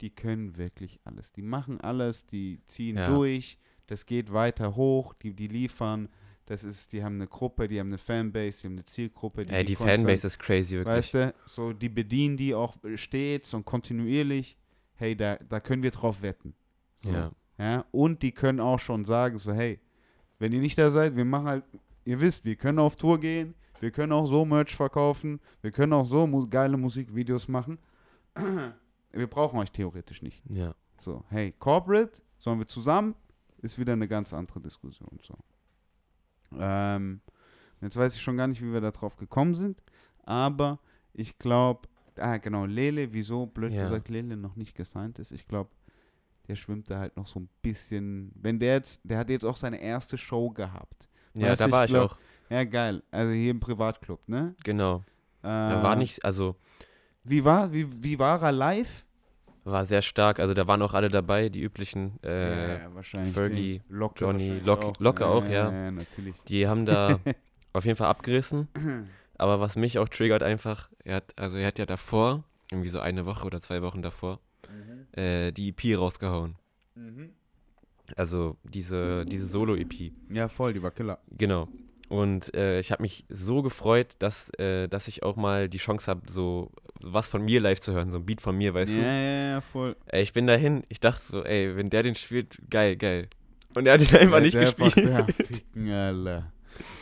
die können wirklich alles. Die machen alles, die ziehen Ja. durch, das geht weiter hoch, die, die liefern. Das ist, die haben eine Gruppe, die haben eine Fanbase, die haben eine Zielgruppe. Ey, die konstant- Fanbase ist crazy, wirklich. Weißt du, so die bedienen die auch stets und kontinuierlich. Hey, da, da können wir drauf wetten. So, Ja. ja. Und die können auch schon sagen, so, hey, wenn ihr nicht da seid, wir machen halt, ihr wisst, wir können auf Tour gehen, wir können auch so Merch verkaufen, wir können auch so mu geile Musikvideos machen. [clears throat] wir brauchen euch theoretisch nicht. Ja. So, hey, Corporate, sollen wir zusammen? Ist wieder eine ganz andere Diskussion. So. Ähm, jetzt weiß ich schon gar nicht, wie wir da drauf gekommen sind, aber ich glaube, ah, genau, Lele, wieso, blöd Ja. gesagt, Lele noch nicht gesigned ist. Ich glaube, der schwimmt da halt noch so ein bisschen. Wenn der jetzt, der hat jetzt auch seine erste Show gehabt. Ja, Weißt da war ich ich glaub- auch. Ja, geil. Also hier im Privatclub, ne? Genau. Äh, Er war nicht, also Wie war, wie, wie war er live? war sehr stark. Also da waren auch alle dabei, die üblichen. Äh, ja, wahrscheinlich. Fergie, den Locke Johnny, Locke- Locke auch, ja. Ja, natürlich. Die haben da [laughs] auf jeden Fall abgerissen. Aber was mich auch triggert einfach, er hat, also er hat ja davor, irgendwie so eine Woche oder zwei Wochen davor, äh, die EP rausgehauen. Mhm. Also diese, diese Solo-EP. Ja, voll, die war Killer. Genau. Und äh, ich habe mich so gefreut, dass, äh, dass ich auch mal die Chance habe, so was von mir live zu hören, so ein Beat von mir, weißt ja, du? ja, ja, voll. Ey, ich bin dahin, ich dachte so, ey, wenn der den spielt, geil, geil. Und er hat ihn einfach Ja, nicht gespielt. Einfach, [laughs] ja, ficken, Alter.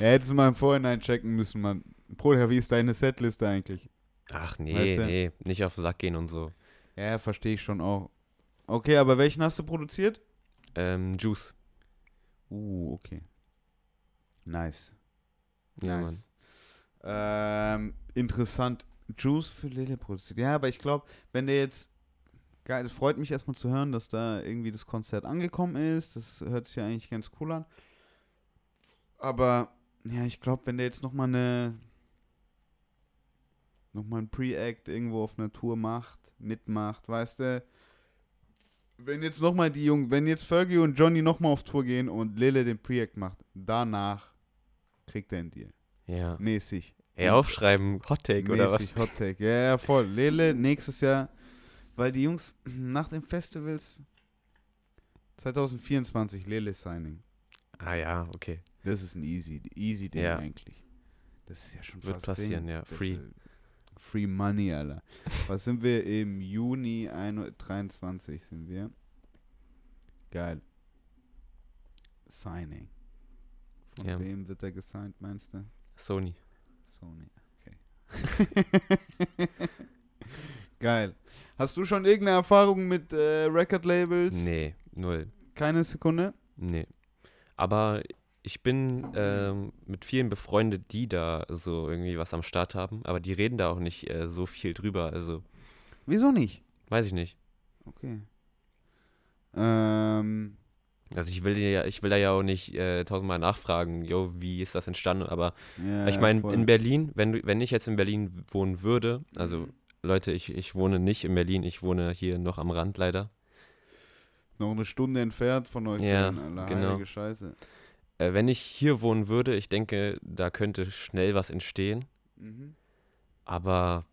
Ja, hättest du mal im Vorhinein checken müssen, Mann. Bruder, wie ist deine Setliste eigentlich? Ach nee, Weißt du? nee, nicht auf den Sack gehen und so. Ja, verstehe ich schon auch. Okay, aber welchen hast du produziert? Ähm, Juice. Uh, okay. Nice. Ja, Mann. nice. Ähm, interessant. Juice für Lele produziert. Ja, aber ich glaube, wenn der jetzt. Geil, es freut mich erstmal zu hören, dass da irgendwie das Konzert angekommen ist. Das hört sich ja eigentlich ganz cool an. Aber, ja, ich glaube, wenn der jetzt nochmal eine. Nochmal ein Pre-Act irgendwo auf einer Tour macht, mitmacht, weißt du. Wenn jetzt nochmal die Jungen, wenn jetzt Fergie und Johnny nochmal auf Tour gehen und Lele den Pre-Act macht, danach kriegt er einen Deal. Ja. Mäßig. Ey, aufschreiben, Hot Take oder was? Mäßig Hot Take. Ja, ja, voll. Lele nächstes Jahr, weil die Jungs [clears throat] nach den Festivals 2024 Lele Signing. Ah ja, okay. Das ist ein easy, easy Ding Ja. eigentlich. Das ist ja schon Wird fast passieren, Ding. ja. Das Free. äh, Free Money, Alter. Was sind wir im Juni 23 sind wir? Geil. Signing. Von Ja. wem wird er gesigned, meinst du? Sony. Sony, okay. [laughs] Geil. Hast du schon irgendeine Erfahrung mit äh, Record-Labels? Nee, null. Keine Sekunde? Nee. Aber ich bin ähm, mit vielen befreundet, die da so irgendwie was am Start haben, aber die reden da auch nicht äh, so viel drüber. Also, Wieso nicht? weiß ich nicht. Okay. Ähm, Also ich will ja, ich will da ja auch nicht äh, tausendmal nachfragen, yo, wie ist das entstanden? Aber ja, ich meine, in Berlin, wenn wenn ich jetzt in Berlin wohnen würde, also Mhm. Leute, ich, ich wohne nicht in Berlin, ich wohne hier noch am Rand leider. Noch eine Stunde entfernt von euch. Ja, genau. Scheiße. Äh, wenn ich hier wohnen würde, ich denke, da könnte schnell was entstehen. Mhm. Aber,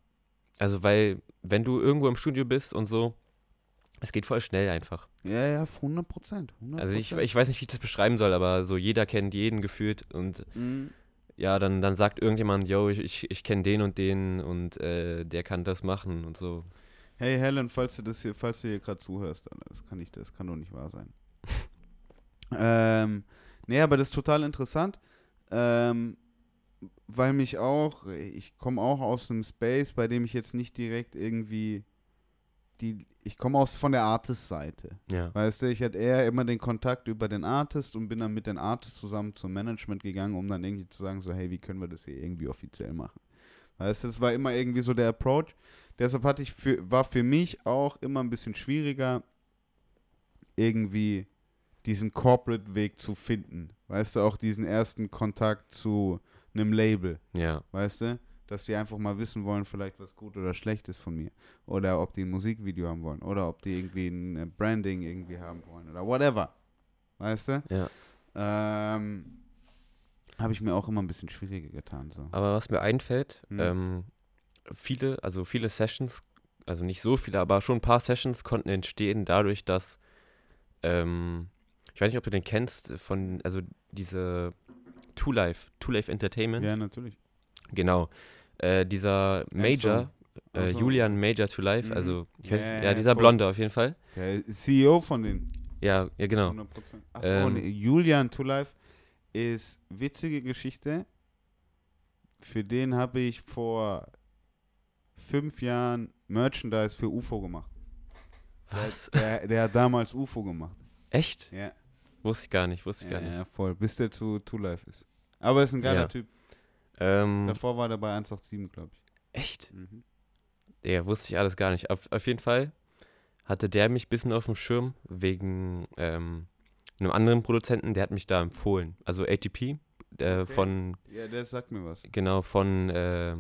also weil, wenn du irgendwo im Studio bist und so, es geht voll schnell einfach. Ja, ja, 100 Prozent. Also ich, ich weiß nicht, wie ich das beschreiben soll, aber so jeder kennt jeden gefühlt und Mhm. ja, dann, dann sagt irgendjemand, yo, ich, ich, ich kenne den und den und äh, der kann das machen und so. Hey Helen, falls du das hier, falls du hier gerade zuhörst, Alter, das kann nicht, das kann doch nicht wahr sein. [laughs] ähm, nee, aber das ist total interessant. Ähm, weil mich auch, ich komme auch aus einem Space, bei dem ich jetzt nicht direkt irgendwie die, ich komme aus von der Artist-Seite. Ja. Weißt du, ich hatte eher immer den Kontakt über den Artist und bin dann mit den Artists zusammen zum Management gegangen, um dann irgendwie zu sagen, so, hey, wie können wir das hier irgendwie offiziell machen? Weißt du, das war immer irgendwie so der Approach. Deshalb hatte ich für, war für mich auch immer ein bisschen schwieriger, irgendwie diesen Corporate-Weg zu finden. Weißt du, auch diesen ersten Kontakt zu einem Label. Ja. Weißt du? Dass die einfach mal wissen wollen, vielleicht was gut oder schlecht ist von mir. Oder ob die ein Musikvideo haben wollen. Oder ob die irgendwie ein äh, Branding irgendwie haben wollen. Oder whatever. Weißt du? Ja. Ähm, Habe ich mir auch immer ein bisschen schwieriger getan. So. Aber was mir einfällt, Hm. ähm, viele, also viele Sessions, also nicht so viele, aber schon ein paar Sessions konnten entstehen dadurch, dass, ähm, ich weiß nicht, ob du den kennst, von, also diese Two Life, Two Life Entertainment, Ja, natürlich. genau, äh, dieser Major, Ach äh, so. Julian Major to Life, Mhm. also, ich weiß, Ja, ja, dieser voll. Blonde auf jeden Fall, Der CEO von den ja, ja, genau, 100%. Achso, Ähm, Julian to Life ist witzige Geschichte. Für den habe ich vor fünf Jahren Merchandise für UFO gemacht. Der- was, Der, der hat damals UFO gemacht. echt? Ja, Wusste ich gar nicht, wusste ich gar nicht. ja voll. Bis der zu Two Life ist. Aber ist ein geiler Ja. Typ. Ähm, Davor war der bei 187, glaube ich. echt? Mhm. Ja, wusste ich alles gar nicht. Auf, auf jeden Fall hatte der mich ein bisschen auf dem Schirm wegen ähm, einem anderen Produzenten, der hat mich da empfohlen. Also ATP äh, Okay. von, Ja, der sagt mir was. genau, von, äh,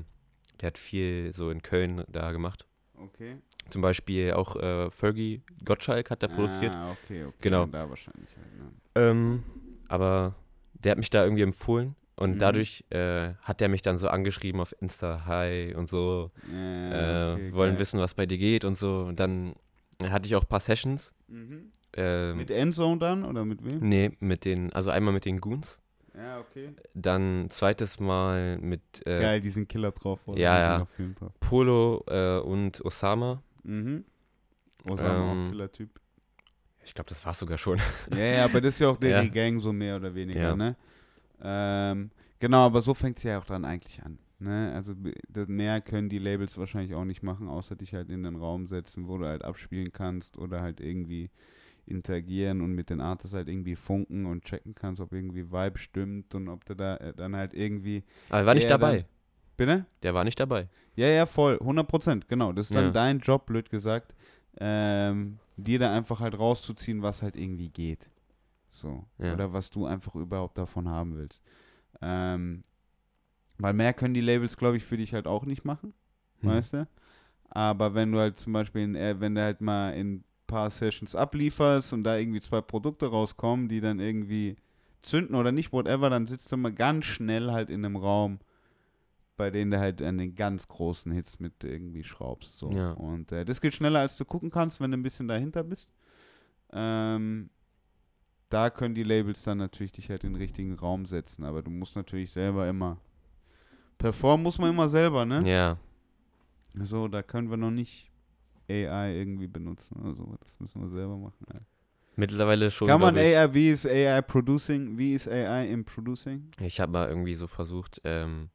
der hat viel so in Köln da gemacht. Okay. Zum Beispiel auch äh, Fergie Gottschalk hat er produziert. Ah, okay, okay. Genau. Da wahrscheinlich halt, ne? Ähm, aber der hat mich da irgendwie empfohlen und Mhm. dadurch äh, hat er mich dann so angeschrieben auf Insta, hi und so, Ja, äh, okay, wollen geil. wissen, was bei dir geht und so. Und dann hatte ich auch ein paar Sessions. Mhm. Ähm, Mit Endzone dann oder mit wem? nee, mit den, also einmal mit den Goons, Ja, okay. dann zweites Mal mit äh, Geil, die sind Killer drauf. Oder? ja, ja. Polo äh, und Osama. Mhm. Osama Ähm, auch Killer-Typ. Ich glaube, das war sogar schon. Ja, ja, aber das ist ja auch deren [laughs] Ja. Gang so mehr oder weniger, Ja. ne? Ähm, genau, aber so fängt es ja auch dann eigentlich an. Ne? Also mehr können die Labels wahrscheinlich auch nicht machen, außer dich halt in den Raum setzen, wo du halt abspielen kannst oder halt irgendwie interagieren und mit den Artists halt irgendwie funken und checken kannst, ob irgendwie Vibe stimmt und ob du da äh, dann halt irgendwie. Aber er war nicht dabei. Bitte? Der war nicht dabei. Ja, ja, voll, 100 Prozent, genau. Das ist dann Ja. dein Job, blöd gesagt, ähm, dir da einfach halt rauszuziehen, was halt irgendwie geht. So. Ja. Oder was du einfach überhaupt davon haben willst. Ähm, weil mehr können die Labels, glaube ich, für dich halt auch nicht machen, Hm. weißt du? Aber wenn du halt zum Beispiel, in, äh, wenn du halt mal in ein paar Sessions ablieferst und da irgendwie zwei Produkte rauskommen, die dann irgendwie zünden oder nicht, whatever, dann sitzt du mal ganz schnell halt in einem Raum, bei denen du halt an den ganz großen Hits mit irgendwie schraubst. So. Ja. Und äh, das geht schneller, als du gucken kannst, wenn du ein bisschen dahinter bist. Ähm, da können die Labels dann natürlich dich halt in den richtigen Raum setzen, aber du musst natürlich selber immer. Performen muss man immer selber, ne? Ja. So, da können wir noch nicht AI irgendwie benutzen. Also, das müssen wir selber machen. Alter. Mittlerweile schon. Kann man AI, wie ist AI Producing? Wie ist AI im Producing? Ich habe mal irgendwie so versucht, ähm,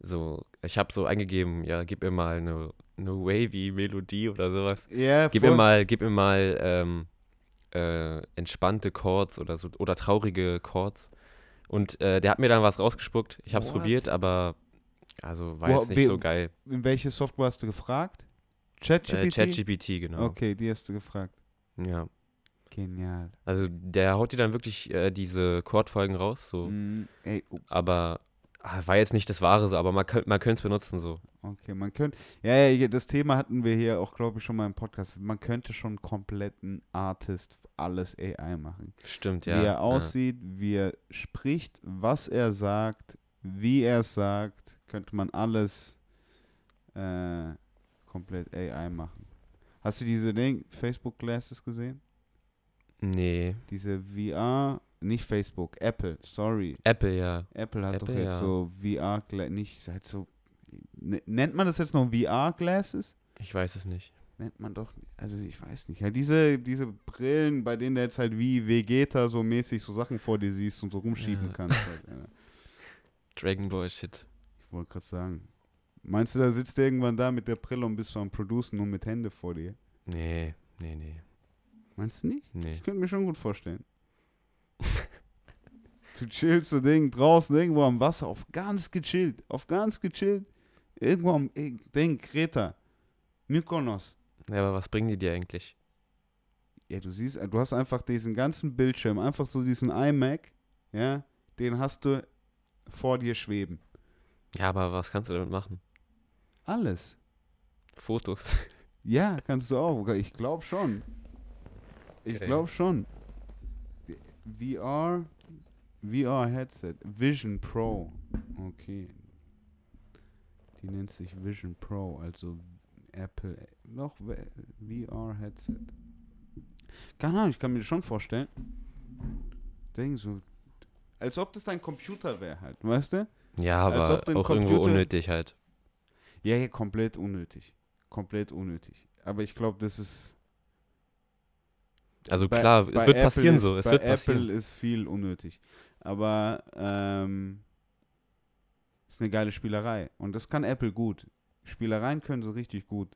so, ich habe so eingegeben, ja, gib mir mal eine, eine wavy Melodie oder sowas. Ja, Gib mir mal, gib mir mal ähm, äh, entspannte Chords oder so oder traurige Chords. Und äh, der hat mir dann was rausgespuckt. Ich habe es probiert, aber also war Wo- jetzt nicht we- so geil. In welche Software hast du gefragt? Äh, ChatGPT? ChatGPT, genau. Okay, die hast du gefragt. Ja. Genial. Also der haut dir dann wirklich äh, diese Chordfolgen raus, so. Mm, ey, oh, Aber war jetzt nicht das Wahre so, aber man, könnt, man könnte es benutzen so. okay, man könnte. Ja, ja, ja, das Thema hatten wir hier auch, glaube ich, schon mal im Podcast. Man könnte schon kompletten Artist alles AI machen. Stimmt, ja. wie er ja. aussieht, wie er spricht, was er sagt, wie er es sagt, könnte man alles äh, komplett AI machen. Hast du diese Ding, Facebook Glasses gesehen? Nee. Diese VR, nicht Facebook, Apple, sorry. Apple, ja. Apple hat doch Apple, jetzt ja. so VR, nicht halt so, ne- nennt man das jetzt noch VR Glasses? Ich weiß es nicht. Nennt man doch, also ich weiß nicht. Ja, diese, diese Brillen, bei denen du jetzt halt wie Vegeta so mäßig so Sachen vor dir siehst und so rumschieben Ja. kannst. Halt, [laughs] ja. Dragon Ball Shit. Ich wollte gerade sagen. Meinst du, da sitzt du irgendwann da mit der Brille und bist so am Producen nur mit Hände vor dir? Nee, nee, nee. Meinst du nicht? Nee. Ich könnte mir schon gut vorstellen. Du chillst so Ding draußen irgendwo am Wasser, auf ganz gechillt, auf ganz gechillt. Irgendwo am Ding, Kreta, Mykonos. Ja, aber was bringen die dir eigentlich? Ja, du siehst, du hast einfach diesen ganzen Bildschirm, einfach so diesen iMac, ja, den hast du vor dir schweben. Ja, aber was kannst du damit machen? Alles. Fotos. Ja, kannst du auch. Ich glaube schon. Ich glaube schon. VR, VR Headset, Vision Pro. Okay. Die nennt sich Vision Pro, also Apple, noch VR Headset. Keine Ahnung, ich kann mir das schon vorstellen. Denk so, als ob das dein Computer wäre halt, weißt du? Ja, aber auch irgendwo Computer- unnötig halt. Ja, ja, komplett unnötig. Komplett unnötig. Aber ich glaube, das ist. Also bei- klar, bei es wird Apple passieren ist, so. Es bei wird Apple passieren. ist viel unnötig. Aber ähm, ist eine geile Spielerei. Und das kann Apple gut. Spielereien können sie richtig gut.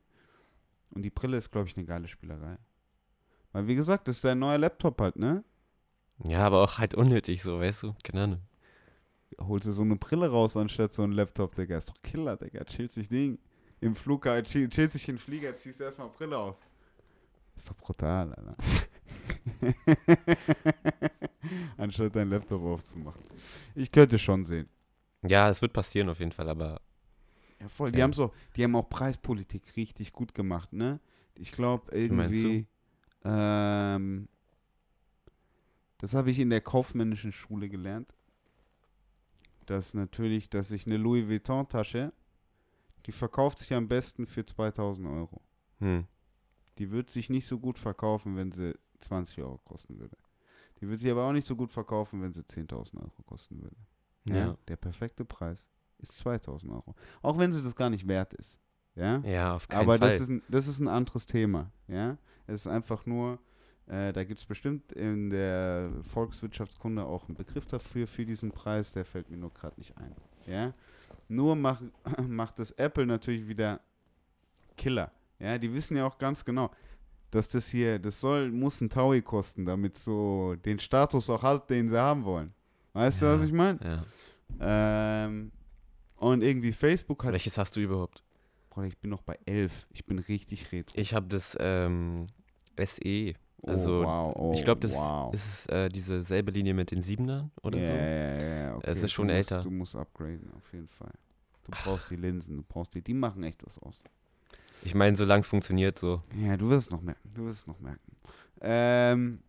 Und die Brille ist, glaube ich, eine geile Spielerei. Weil, wie gesagt, das ist dein neuer Laptop halt, ne? Ja, aber auch halt unnötig so, weißt du? Keine Ahnung. Holst du so eine Brille raus anstatt so ein Laptop, Digga. Ist doch Killer, Digga. Chillt sich Ding. im Flughafen, chill- chillst dich in den Flieger, ziehst erstmal Brille auf. ist doch brutal, Alter. [laughs] Anstatt deinen Laptop aufzumachen. Ich könnte schon sehen. Ja, es wird passieren auf jeden Fall, aber Ja, voll. Die Ja. haben so, die haben auch Preispolitik richtig gut gemacht, ne? Ich glaube irgendwie, ähm, das habe ich in der kaufmännischen Schule gelernt. Dass natürlich, dass ich eine Louis Vuitton Tasche, die verkauft sich am besten für 2000 Euro. hm, Die wird sich nicht so gut verkaufen, wenn sie 20 Euro kosten würde. Die wird sich aber auch nicht so gut verkaufen, wenn sie 10.000 Euro kosten würde. ja. Der perfekte Preis ist 2000 Euro. Auch wenn sie das gar nicht wert ist. Ja. Ja, auf keinen Aber Fall. das ist, ein, das ist ein anderes Thema. Ja. Es ist einfach nur, äh, da gibt es bestimmt in der Volkswirtschaftskunde auch einen Begriff dafür, für diesen Preis. Der fällt mir nur gerade nicht ein. Ja. Nur mach, [clears throat] macht das Apple natürlich wieder Killer. Ja. Die wissen ja auch ganz genau. Dass das hier, das soll, muss ein Taui kosten, damit so den Status auch hat, den sie haben wollen. Weißt du, Ja. was ich meine? ja. Ähm, und irgendwie Facebook hat. Welches hast du überhaupt? Bruder, ich bin noch bei 11. Ich bin richtig retro. Ich habe das ähm, SE. Also, oh, wow, oh, ich glaube, das wow. ist äh, diese selbe Linie mit den Siebenern oder ja, so. Ja, ja, okay. Es ist schon du musst, älter. Du musst upgraden, auf jeden Fall. Du brauchst die Linsen, du brauchst die. Die machen echt was aus. Ich meine, solange es funktioniert, so. Ja, du wirst es noch merken. Du wirst es noch merken. Ähm,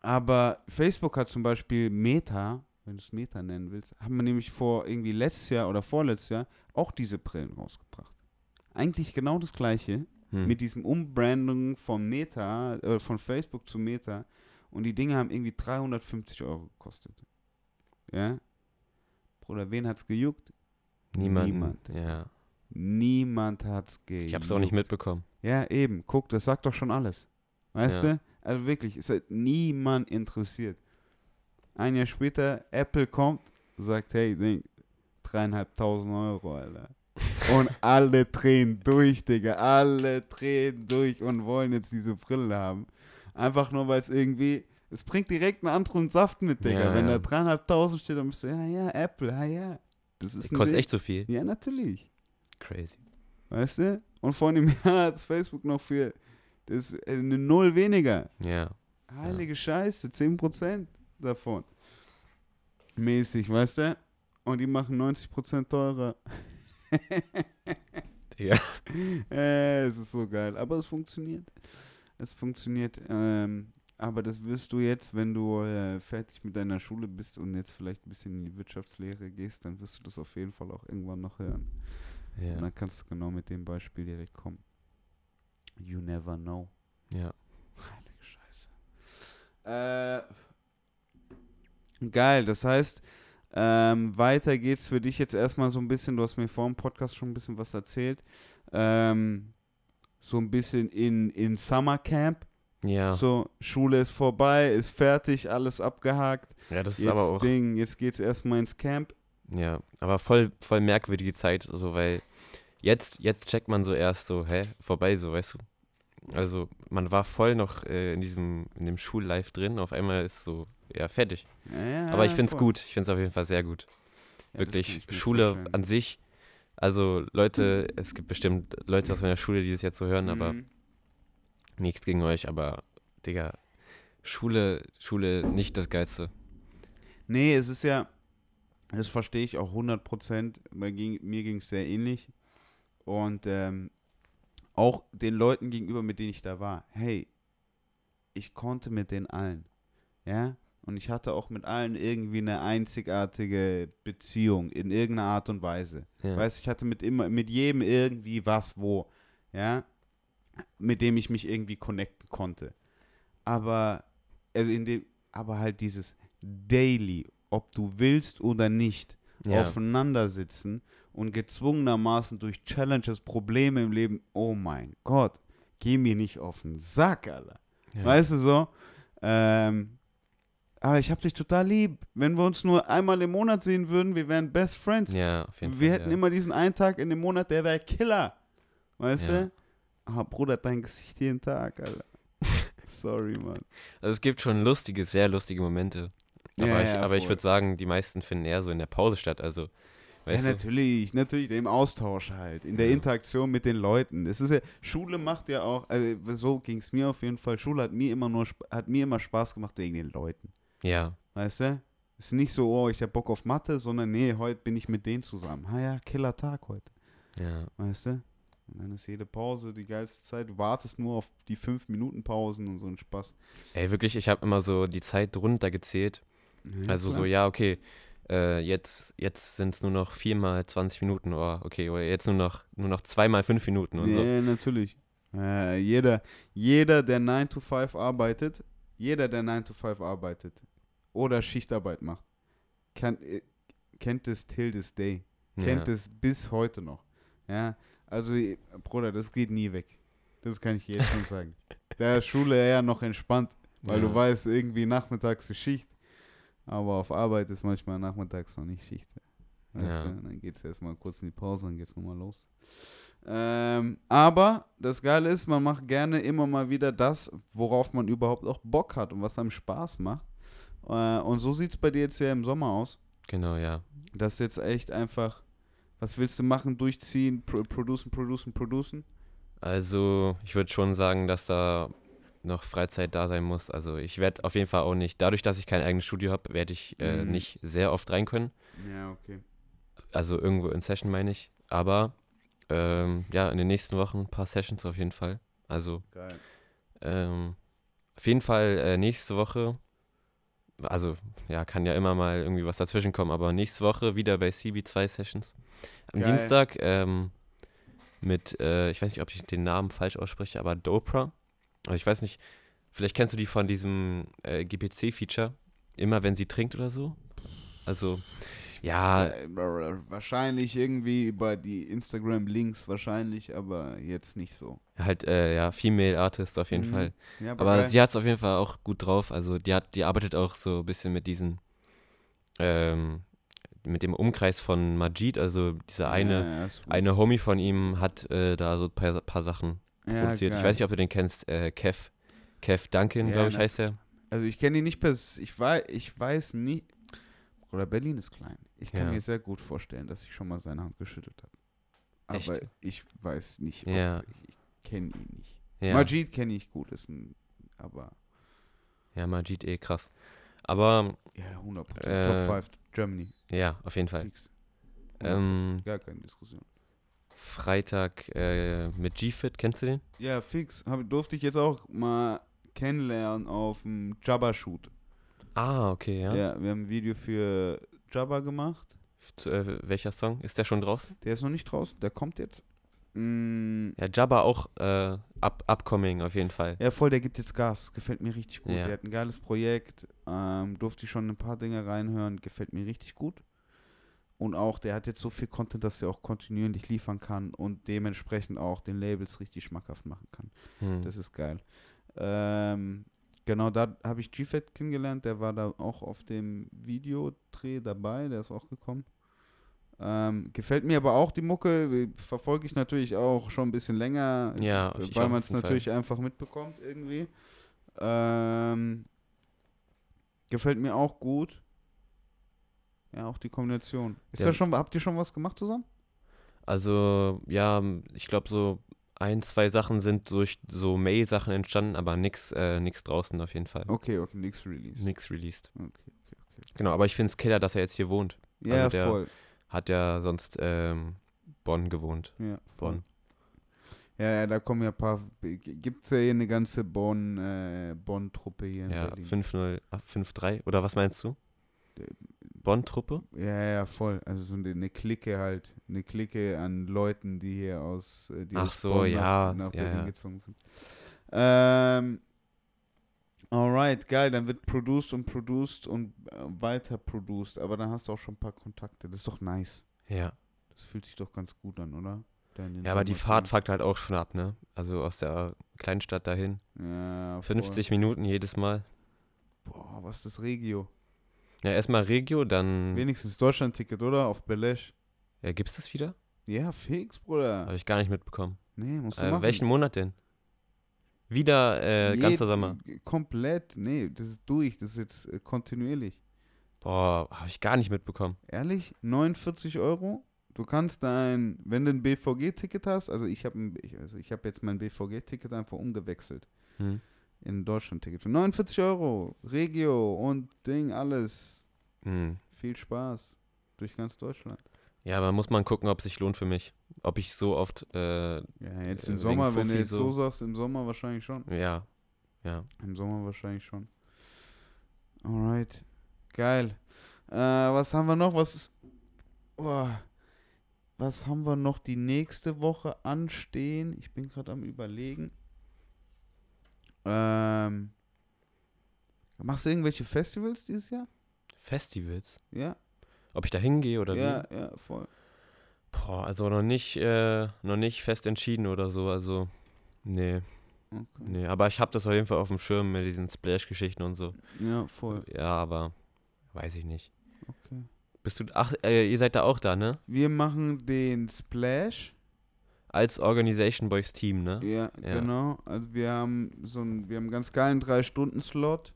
aber Facebook hat zum Beispiel Meta, wenn du es Meta nennen willst, haben wir nämlich vor irgendwie letztes Jahr oder vorletztes Jahr auch diese Brillen rausgebracht. Eigentlich genau das gleiche. Hm. mit diesem Umbranding von Meta, äh, von Facebook zu Meta. Und die Dinge haben irgendwie 350 Euro gekostet. Ja? Bruder, wen hat's gejuckt? Niemand. niemand. Ja. Niemand hat's gejuckt. Ich habe es auch nicht mitbekommen. Ja, eben. Guck, das sagt doch schon alles. Weißt Ja. du? Also wirklich, es hat niemand interessiert. Ein Jahr später, Apple kommt, sagt, hey, Ding, dreieinhalbtausend Euro, Alter. Und [laughs] alle drehen durch, Digga. Alle drehen durch und wollen jetzt diese Brille haben. Einfach nur, weil es irgendwie, es bringt direkt einen anderen Saft mit, Digga. Ja, Wenn ja. da dreieinhalbtausend steht, dann bist du, ja, ja, Apple, ja, ja. Das ist kostet echt so viel. Ja, natürlich. Crazy. Weißt du? Und vor einem [laughs] Jahr hat Facebook noch für das ist eine Null weniger. Ja. Heilige Scheiße, 10% davon. Mäßig, weißt du? Und die machen 90% teurer. [laughs] Digga. [laughs] äh, es ist so geil. Aber es funktioniert. Es funktioniert. Ähm, aber das wirst du jetzt, wenn du äh, fertig mit deiner Schule bist und jetzt vielleicht ein bisschen in die Wirtschaftslehre gehst, dann wirst du das auf jeden Fall auch irgendwann noch hören. Und Ja. dann kannst du genau mit dem Beispiel direkt kommen. You never know. ja. Heilige Scheiße. Äh, geil, das heißt, ähm, weiter geht's für dich jetzt erstmal so ein bisschen, du hast mir vor dem Podcast schon ein bisschen was erzählt, ähm, so ein bisschen in, in Summercamp. Ja. So, Schule ist vorbei, ist fertig, alles abgehakt. ja, das ist Jetzt aber auch. Ding, jetzt geht's erstmal ins Camp. Ja, aber voll, voll merkwürdige Zeit, so weil jetzt, jetzt checkt man so erst so, hä, vorbei, so, weißt du. Also man war voll noch äh, in diesem, in dem Schullife drin, auf einmal ist so, ja, fertig. Ja, ja, aber ich find's voll. gut, ich find's auf jeden Fall sehr gut. Ja, Wirklich, Schule vorstellen. an sich, also Leute, es gibt bestimmt Leute aus meiner Schule, die das jetzt so hören, aber Mhm. nichts gegen euch, aber, Digga, Schule, Schule nicht das Geilste. Nee, es ist ja, das verstehe ich auch 100 Prozent. Mir ging es sehr ähnlich. Und ähm, auch den Leuten gegenüber, mit denen ich da war, hey, ich konnte mit den allen. Ja? Und ich hatte auch mit allen irgendwie eine einzigartige Beziehung in irgendeiner Art und Weise. Ja. Weißt ich hatte mit immer, mit jedem irgendwie was wo, ja, mit dem ich mich irgendwie connecten konnte. Aber, also in dem, aber halt dieses Daily, ob du willst oder nicht, ja. aufeinandersitzen und gezwungenermaßen durch Challenges, Probleme im Leben, oh mein Gott, geh mir nicht auf den Sack, Alter. ja. Weißt du so? Ähm, aber ich hab dich total lieb. Wenn wir uns nur einmal im Monat sehen würden, wir wären Best Friends. ja, auf jeden Wir Fall. hätten ja. immer diesen einen Tag in dem Monat, der wäre Killer. Weißt Ja. du? Aber Bruder, dein Gesicht jeden Tag, Alter. [laughs] Sorry, Mann. Also es gibt schon lustige, sehr lustige Momente. Aber Ja, ich, ja, aber ich würde sagen, die meisten finden eher so in der Pause statt. Also ja, du? natürlich, natürlich, im Austausch halt, in der Ja. Interaktion mit den Leuten. Es ist ja, Schule macht ja auch, also so ging es mir auf jeden Fall. Schule hat mir immer nur, hat mir immer Spaß gemacht wegen den Leuten. Ja, Weißt du? Es ist nicht so, oh, ich hab Bock auf Mathe, sondern nee, heute bin ich mit denen zusammen. Ha ja, killer Tag heute. ja. Weißt du? Und dann ist jede Pause die geilste Zeit. Du wartest nur auf die 5-Minuten-Pausen und so ein Spaß. Ey, wirklich, ich habe immer so die Zeit runtergezählt. Ja, Also so, klar. ja, okay, äh, jetzt, jetzt sind es nur noch viermal 20 Minuten, oder okay, oder jetzt nur noch, nur noch zweimal fünf Minuten und so. Ja, natürlich. Äh, jeder, jeder, der 9 to 5 arbeitet, jeder, der 9 to 5 arbeitet oder Schichtarbeit macht, kann, äh, kennt es till this day. Kennt ja. es bis heute noch. Ja, also, äh, Bruder, das geht nie weg. Das kann ich jetzt schon sagen. [laughs] Der Schule eher noch entspannt, weil du Ja. weißt, irgendwie nachmittags ist Schicht. Aber auf Arbeit ist manchmal nachmittags noch nicht Schicht. Weißt Ja. du? Dann geht es erstmal kurz in die Pause, dann geht es nochmal los. Ähm, aber das Geile ist, man macht gerne immer mal wieder das, worauf man überhaupt auch Bock hat und was einem Spaß macht. Äh, und so sieht es bei dir jetzt ja im Sommer aus. Genau, ja. Das ist jetzt echt einfach, was willst du machen, durchziehen, pro producen, producen, producen? Also, ich würde schon sagen, dass da noch Freizeit da sein muss. Also, ich werde auf jeden Fall auch nicht, dadurch, dass ich kein eigenes Studio habe, werde ich äh, Mhm. nicht sehr oft rein können. Ja, okay. Also, irgendwo in Session meine ich. Aber, ähm, ja, in den nächsten Wochen ein paar Sessions auf jeden Fall. Also, Geil. Ähm, auf jeden Fall äh, nächste Woche, also ja, kann ja immer mal irgendwie was dazwischen kommen, aber nächste Woche wieder bei CB 2 Sessions. Am Geil. Dienstag ähm, mit, äh, ich weiß nicht, ob ich den Namen falsch ausspreche, aber Dopra. Also ich weiß nicht, vielleicht kennst du die von diesem äh, GPC-Feature, immer wenn sie trinkt oder so. Also, ja, wahrscheinlich irgendwie über die Instagram-Links wahrscheinlich, aber jetzt nicht so. halt, äh, ja, Female Artist auf jeden Mhm. Fall. Ja, Aber geil. sie hat es auf jeden Fall auch gut drauf. Also die hat, die arbeitet auch so ein bisschen mit diesen, ähm, mit dem Umkreis von Majid, also dieser eine, Ja, ja, eine Homie von ihm hat äh, da so ein paar, paar Sachen Ja, produziert. Ich geil. weiß nicht, ob du den kennst, äh, Kev. Kev Duncan, Ja, glaube ich, na- heißt der. Also ich kenne ihn nicht pers ich weiß, ich weiß nie. Oder Berlin ist klein. Ich kann Ja. mir sehr gut vorstellen, dass ich schon mal seine Hand geschüttelt habe. Aber Echt? ich weiß nicht, Ja. ich, ich kenne ihn nicht. Ja, Majid kenne ich gut, ist ein, aber ja, Majid eh krass. Aber ja, 100%. Äh, Top 5 Germany. ja, auf jeden Fall. Fix. 100%. Ähm, Gar keine Diskussion. Freitag äh, mit G-Fit, kennst du den? Ja, fix. Hab, durfte ich jetzt auch mal kennenlernen auf dem Jabba-Shoot. Ah, okay, ja. Ja. wir haben ein Video für Jabba gemacht. Zu, äh, welcher Song? Ist der schon draußen? Der ist noch nicht draußen, der kommt jetzt. Mm, Ja, Jabba auch äh, up, upcoming auf jeden Fall. ja, voll, der gibt jetzt Gas. Gefällt mir richtig gut. Ja. Der hat ein geiles Projekt. Ähm, durfte ich schon ein paar Dinge reinhören. Gefällt mir richtig gut. Und auch, der hat jetzt so viel Content, dass er auch kontinuierlich liefern kann und dementsprechend auch den Labels richtig schmackhaft machen kann. Hm. Das ist geil. Ähm, genau, da habe ich G-Fat kennengelernt. Der war da auch auf dem Videodreh dabei. Der ist auch gekommen. Ähm, gefällt mir aber auch die Mucke. Verfolge ich natürlich auch schon ein bisschen länger. Ja, äh, weil man es natürlich einfach mitbekommt irgendwie. Ähm, gefällt mir auch gut. Ja, auch die Kombination. Ist Der- da schon, habt ihr schon was gemacht zusammen? Also, ja, ich glaube, so ein, zwei Sachen sind durch so May-Sachen entstanden, aber nix, äh, nix draußen auf jeden Fall. Okay, okay, nix Release. Nix released. Okay, okay, okay. Genau, aber ich finde es killer, dass er jetzt hier wohnt. Ja, Also der- voll. Hat ja sonst ähm, Bonn gewohnt. Ja. Bonn. Ja, ja, da kommen ja ein paar. Gibt es ja hier eine ganze Bonn, äh, Bonn-Truppe hier in Ja, Berlin. 5-0, ah, 5-3. Oder was meinst du? Bonn-Truppe? Ja, ja, voll. Also so eine, Clique halt. Eine Clique an Leuten, die hier aus, äh, die Ach aus so, Bonn ja, nach, nach ja, Berlin ja. gezogen sind. Ähm, alright, geil. Dann wird produced und produced und äh, weiter produced. Aber dann hast du auch schon ein paar Kontakte. Das ist doch nice. Ja. Das fühlt sich doch ganz gut an, oder? Ja, aber die. Fahrt fuckt halt auch schon ab, ne? Also aus der Kleinstadt dahin. Ja, voll. 50 Minuten jedes Mal. Boah, was ist das Regio? Ja, erstmal Regio, dann. Wenigstens Deutschland-Ticket, oder? Auf Belesch. Ja, gibt's das wieder? Ja, fix, Bruder. Habe ich gar nicht mitbekommen. Nee, musst du Äh, machen. welchen Monat denn? Wieder äh, ganzer Sommer. Komplett. Nee, das ist durch. Das ist jetzt äh, kontinuierlich. Boah, habe ich gar nicht mitbekommen. Ehrlich? 49 Euro? Du kannst dein, wenn du ein BVG-Ticket hast, also ich habe also ich hab jetzt mein BVG-Ticket einfach umgewechselt Hm. In ein Deutschland-Ticket. Für 49 Euro, Regio und Ding, alles. Hm. Viel Spaß. Durch ganz Deutschland. Ja, aber muss man gucken, ob es sich lohnt für mich. Ob ich so oft, äh, Ja, jetzt Äh, im wegen Sommer, wenn du Fuffi jetzt so so. sagst, im Sommer wahrscheinlich schon. ja, ja. Im Sommer wahrscheinlich schon. Alright. Geil. Äh, was haben wir noch? Was ist. Oh, was haben wir noch die nächste Woche anstehen? Ich bin gerade am überlegen. Ähm, machst du irgendwelche Festivals dieses Jahr? Festivals? Ja? Ob ich da hingehe oder Ja, wie? ja, voll. Boah, also noch nicht, äh, noch nicht fest entschieden oder so, also, nee, Okay. nee. Aber ich habe das auf jeden Fall auf dem Schirm mit diesen Splash-Geschichten und so. Ja, voll. Ja, aber weiß ich nicht. Okay. Bist du, ach, äh, ihr seid da auch da, ne? Wir machen den Splash. Als Organization Boys Team, ne? Ja, Ja. genau. Also wir haben so einen, wir haben einen ganz geilen 3-Stunden-Slot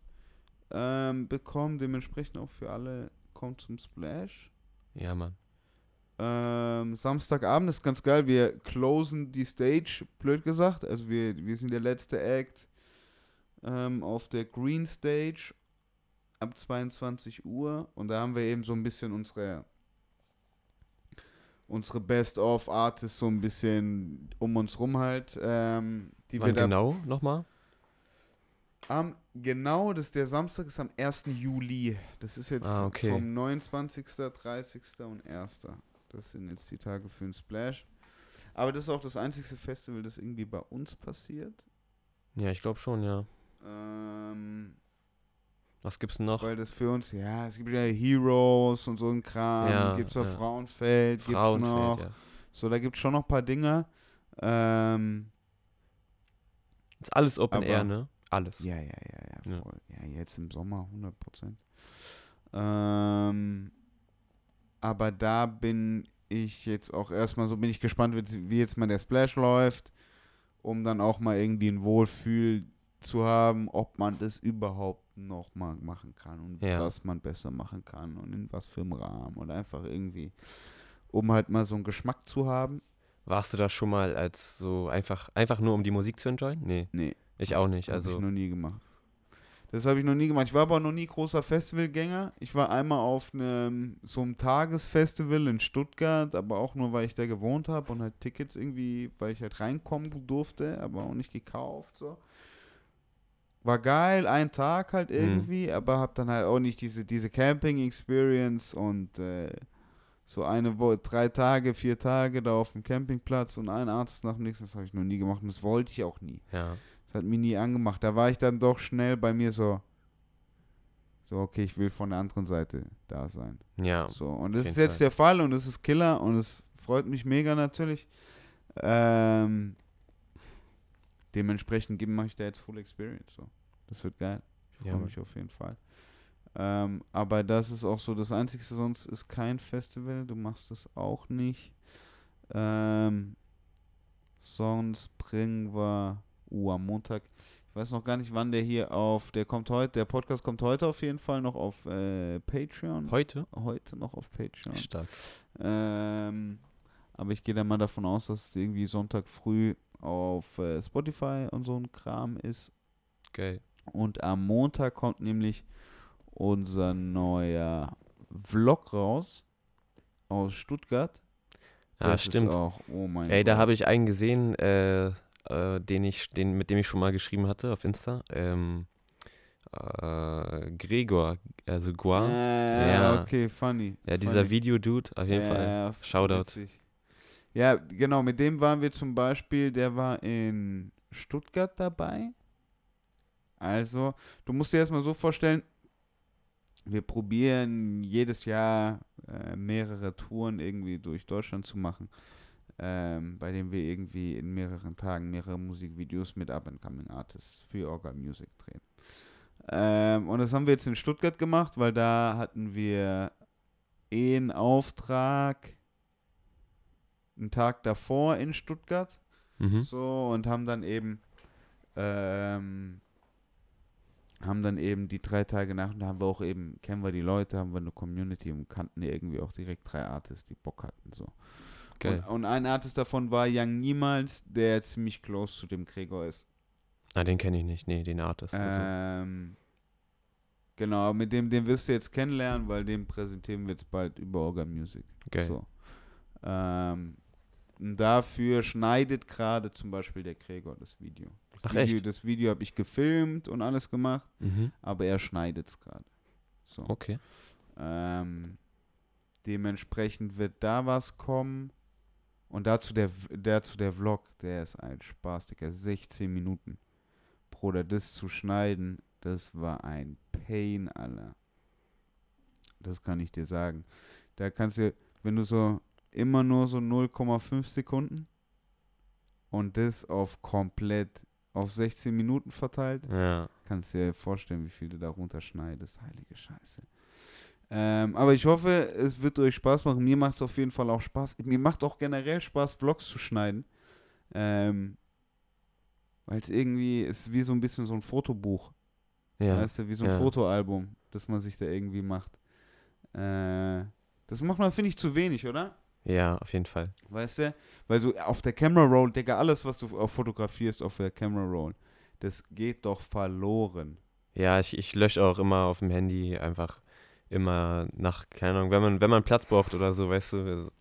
ähm, bekommen. Dementsprechend auch für alle kommt zum Splash. Ja, Mann. Ähm, Samstagabend ist ganz geil. Wir closen die Stage, blöd gesagt. Also wir, wir sind der letzte Act ähm, auf der Green Stage ab 22 Uhr. Und da haben wir eben so ein bisschen unsere unsere Best-of-Artists so ein bisschen um uns rum halt. Ähm, die wir Wann da genau nochmal? am, genau, das der Samstag ist am 1. Juli. Das ist jetzt Ah, okay. vom 29., 30. und 1. Das sind jetzt die Tage für den Splash. Aber das ist auch das einzige Festival, das irgendwie bei uns passiert. Ja, ich glaube schon, ja. Ähm, Was gibt's noch? weil das für uns, ja, es gibt ja Heroes und so ein Kram. Ja, gibt's auch ja. Frauenfeld, gibt's noch. Frauenfeld, ja. So, da gibt es schon noch ein paar Dinge. Ähm, Ist alles Open Aber- Air, ne? Alles. Ja, ja, ja, ja, Ja. voll. Ja, jetzt im Sommer 100 Prozent. Ähm, aber da bin ich jetzt auch erstmal so, bin ich gespannt, wie jetzt mal der Splash läuft, um dann auch mal irgendwie ein Wohlfühl zu haben, ob man das überhaupt noch mal machen kann und Ja. was man besser machen kann und in was für einem Rahmen und einfach irgendwie, um halt mal so einen Geschmack zu haben. Warst du da schon mal als so einfach, einfach nur um die Musik zu enjoyen? Nee, Nee, ich auch nicht. Habe ich Also, noch nie gemacht. Das habe ich noch nie gemacht. Ich war aber noch nie großer Festivalgänger. Ich war einmal auf einem so einem Tagesfestival in Stuttgart, aber auch nur, weil ich da gewohnt habe und halt Tickets irgendwie, weil ich halt reinkommen durfte, aber auch nicht gekauft so. War geil, ein Tag halt Mhm. irgendwie, aber hab dann halt auch nicht diese, diese Camping-Experience und äh, so eine Woche, drei Tage, vier Tage da auf dem Campingplatz und ein Arzt nach dem nächsten, das habe ich noch nie gemacht und das wollte ich auch nie. ja. Das hat mich nie angemacht. Da war ich dann doch schnell bei mir so, so, okay, ich will von der anderen Seite da sein. Ja. So, und das ist jetzt Fall. der Fall und es ist Killer und es freut mich mega natürlich. Ähm, dementsprechend mache ich da jetzt Full Experience. So. Das wird geil. Ich freue Ja, mich auf jeden Fall. Ähm, aber das ist auch so das Einzige, sonst ist kein Festival. Du machst es auch nicht. Ähm, sonst bringen wir, uh, am Montag. Ich weiß noch gar nicht, wann der hier auf, der kommt heute, der Podcast kommt heute auf jeden Fall noch auf äh, Patreon. Heute? heute noch auf Patreon. Stark. Ähm, aber ich gehe dann mal davon aus, dass es irgendwie Sonntag früh auf äh, Spotify und so ein Kram ist. Geil. Und am Montag kommt nämlich unser neuer Vlog raus aus Stuttgart. Ja, Das stimmt. Auch, oh Ey, da habe ich einen gesehen, äh, äh, den ich, den, mit dem ich schon mal geschrieben hatte auf Insta. Ähm, äh, Gregor, also Guar. Äh, Ja. okay, funny. Ja, dieser funny. Video-Dude, auf jeden Ja, Fall. ja, Shoutout. witzig. Ja, genau, mit dem waren wir zum Beispiel, der war in Stuttgart dabei. Also, du musst dir erstmal so vorstellen, wir probieren jedes Jahr äh, mehrere Touren irgendwie durch Deutschland zu machen, ähm, bei denen wir irgendwie in mehreren Tagen mehrere Musikvideos mit Up-and-Coming Artists für Orga Music drehen. Ähm, und das haben wir jetzt in Stuttgart gemacht, weil da hatten wir eh einen Auftrag einen Tag davor in Stuttgart. Mhm. So, und haben dann eben ähm, haben dann eben die drei Tage nach und da haben wir auch eben, kennen wir die Leute, haben wir eine Community und kannten irgendwie auch direkt drei Artists, die Bock hatten. So. Geil. Und, und ein Artist davon war Young Niemals, der ziemlich close zu dem Gregor ist. Ah, den kenne ich nicht. Nee, den Artist. Also. Ähm, genau, mit dem, den wirst du jetzt kennenlernen, weil den präsentieren wir jetzt bald über Orga Music. Geil. So. Ähm, und dafür schneidet gerade zum Beispiel der Gregor das Video. Das Ach, Video, echt? Das Video habe ich gefilmt und alles gemacht, Mhm. aber er schneidet es gerade. So. Okay. Ähm, dementsprechend wird da was kommen. Und dazu der, dazu der Vlog, der ist ein Spaß, Digga. 16 Minuten. Bruder, das zu schneiden, das war ein Pain, Alter. Das kann ich dir sagen. Da kannst du, wenn du so immer nur so 0,5 Sekunden und das auf komplett auf 16 Minuten verteilt, Ja. Kannst dir vorstellen, wie viel du da runterschneidest. Heilige Scheiße. Ähm, aber ich hoffe, es wird euch Spaß machen. Mir macht es auf jeden Fall auch Spaß. Mir macht auch generell Spaß, Vlogs zu schneiden. Ähm, Weil es irgendwie ist wie so ein bisschen so ein Fotobuch. Ja. Weißt du, wie so ein ja. Fotoalbum, das man sich da irgendwie macht. Äh, das macht man, finde ich, zu wenig, oder? Ja, auf jeden Fall. Weißt du? Weil so auf der Camera Roll, Digga, alles, was du auf fotografierst auf der Camera Roll, das geht doch verloren. Ja, ich, ich lösche auch immer auf dem Handy einfach immer nach, keine Ahnung, wenn man, wenn man Platz braucht oder so, weißt du. also,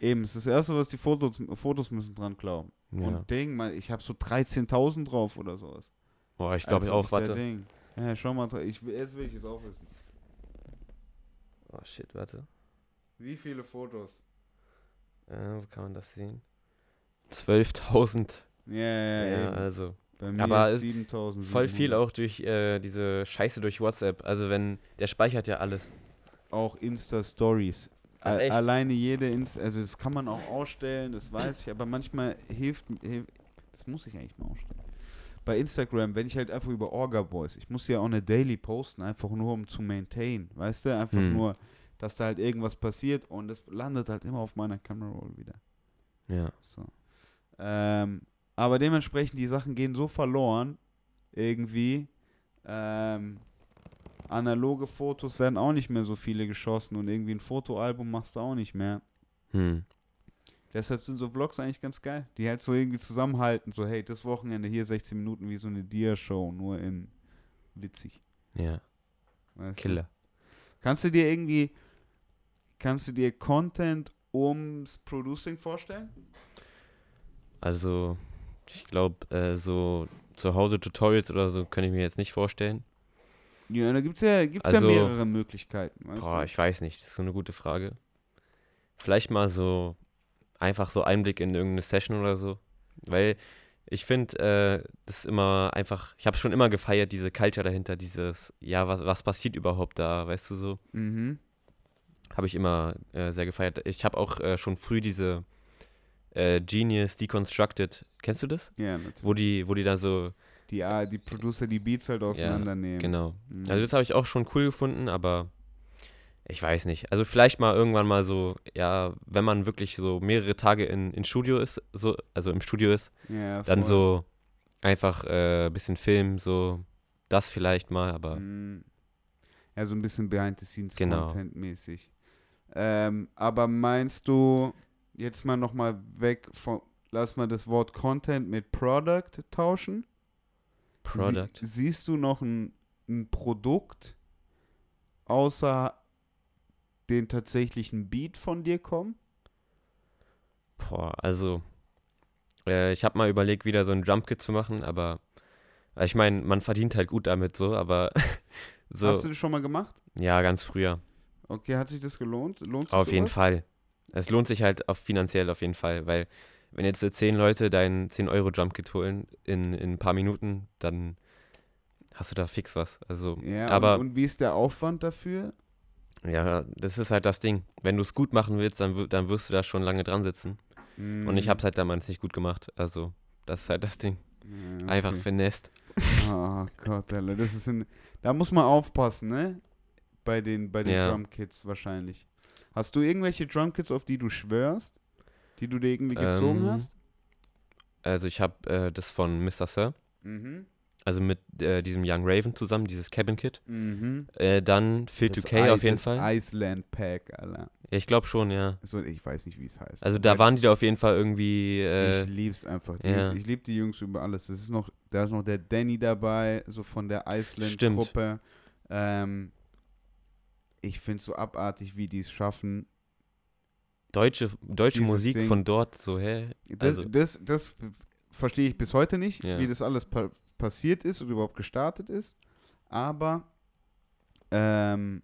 Eben, es ist das Erste, was die Fotos, Fotos müssen dran glauben. Ja. Und Ding, mal, ich habe so 13.000 drauf oder sowas. Boah, ich glaube Als auch, warte. Ding. Ja, schau mal, ich, jetzt will ich es auch wissen. Oh shit, warte. Wie viele Fotos? Äh, wo kann man das sehen? 12.000. Ja, ja, Ja, eben. also. Bei mir aber ist es- 7.000. Voll viel auch durch äh, diese Scheiße durch WhatsApp. Also wenn, der speichert ja alles. Auch Insta-Stories. Alleine jede Insta, also das kann man auch ausstellen, das weiß ich, aber manchmal hilft, hilft das muss ich eigentlich mal ausstellen. Bei Instagram, wenn ich halt einfach über Orga Boys, ich muss ja auch eine Daily posten, einfach nur um zu maintain, weißt du, einfach Hm. nur, dass da halt irgendwas passiert und das landet halt immer auf meiner Camera Roll wieder. Ja. So. Ähm, aber dementsprechend, die Sachen gehen so verloren, irgendwie. Ähm, analoge Fotos werden auch nicht mehr so viele geschossen und irgendwie ein Fotoalbum machst du auch nicht mehr. Hm. Deshalb sind so Vlogs eigentlich ganz geil. Die halt so irgendwie zusammenhalten, so hey, das Wochenende hier 16 Minuten wie so eine Dia-Show, nur in witzig. Ja. Weißt du? Killer. Kannst du dir irgendwie, kannst du dir Content ums Producing vorstellen? Also, ich glaube, äh, so zu Hause Tutorials oder so kann ich mir jetzt nicht vorstellen. Ja, da gibt's ja, gibt's Also- ja mehrere Möglichkeiten. Weißt Boah, du? ich weiß nicht. Das ist so eine gute Frage. Vielleicht mal so einfach so Einblick in irgendeine Session oder so. Weil ich finde, äh, das ist immer einfach, ich habe schon immer gefeiert, diese Culture dahinter, dieses, ja, was, was passiert überhaupt da, weißt du so? Mhm. Habe ich immer äh, sehr gefeiert. Ich habe auch äh, schon früh diese äh, Genius Deconstructed, kennst du das? Ja, natürlich. Wo die, wo die da so, Die, ah, die Producer die Beats halt auseinandernehmen. genau. Mhm. Also das habe ich auch schon cool gefunden, aber ich weiß nicht. Also vielleicht mal irgendwann mal so, ja, wenn man wirklich so mehrere Tage in, in Studio ist, so, also im Studio ist, ja, dann so einfach ein äh, bisschen Film, so das vielleicht mal, aber Mhm. Ja, so ein bisschen behind the scenes Genau. Ähm, aber meinst du, jetzt mal nochmal weg von, lass mal das Wort Content mit Product tauschen? Product. Sie, siehst du noch ein, ein Produkt außer den tatsächlichen Beat von dir kommen? Boah, also äh, ich habe mal überlegt, wieder so ein Jumpkit zu machen, aber äh, ich meine, man verdient halt gut damit so, aber [laughs] so, Hast du das schon mal gemacht? ja, ganz früher. Okay, hat sich das gelohnt? Lohnt sich Auf jeden sowas? Fall. Es lohnt sich halt auf finanziell auf jeden Fall, weil wenn jetzt so zehn Leute dein 10-Euro-Jumpkit holen in, in ein paar Minuten, dann hast du da fix was. Also, Ja, aber und, und wie ist der Aufwand dafür? ja, das ist halt das Ding. Wenn du es gut machen willst, dann, dann wirst du da schon lange dran sitzen. Und ich Mhm. habe es halt damals nicht gut gemacht. Also, das ist halt das Ding. Ja, Einfach okay. finest. Oh Gott, Alter, das ist ein, da muss man aufpassen, ne? Bei den, bei den Ja. Drumkits wahrscheinlich. Hast du irgendwelche Drumkits, auf die du schwörst? Die du dir irgendwie gezogen Ähm, hast? Also, ich habe äh, das von Mr. Sir. Mhm. also mit äh, diesem Young Raven zusammen, dieses Cabin Kit. Mhm. Äh, dann Phil Das 2K I- auf jeden das Fall. Iceland Pack, Alter. Ja, ich glaube schon, ja. So, ich weiß nicht, wie es heißt. Also da Aber waren die da auf jeden Fall irgendwie. Äh, ich lieb's einfach. Die ja. Jungs, ich liebe die Jungs über alles. Das ist noch, da ist noch der Danny dabei, so von der Stimmt. Iceland-Gruppe. Ähm, ich finde so abartig, wie die es schaffen. deutsche deutsche Musik Ding. von dort, so, hä? Das, Also- das, das verstehe ich bis heute nicht, Ja. wie das alles pa passiert ist oder überhaupt gestartet ist. Aber ähm,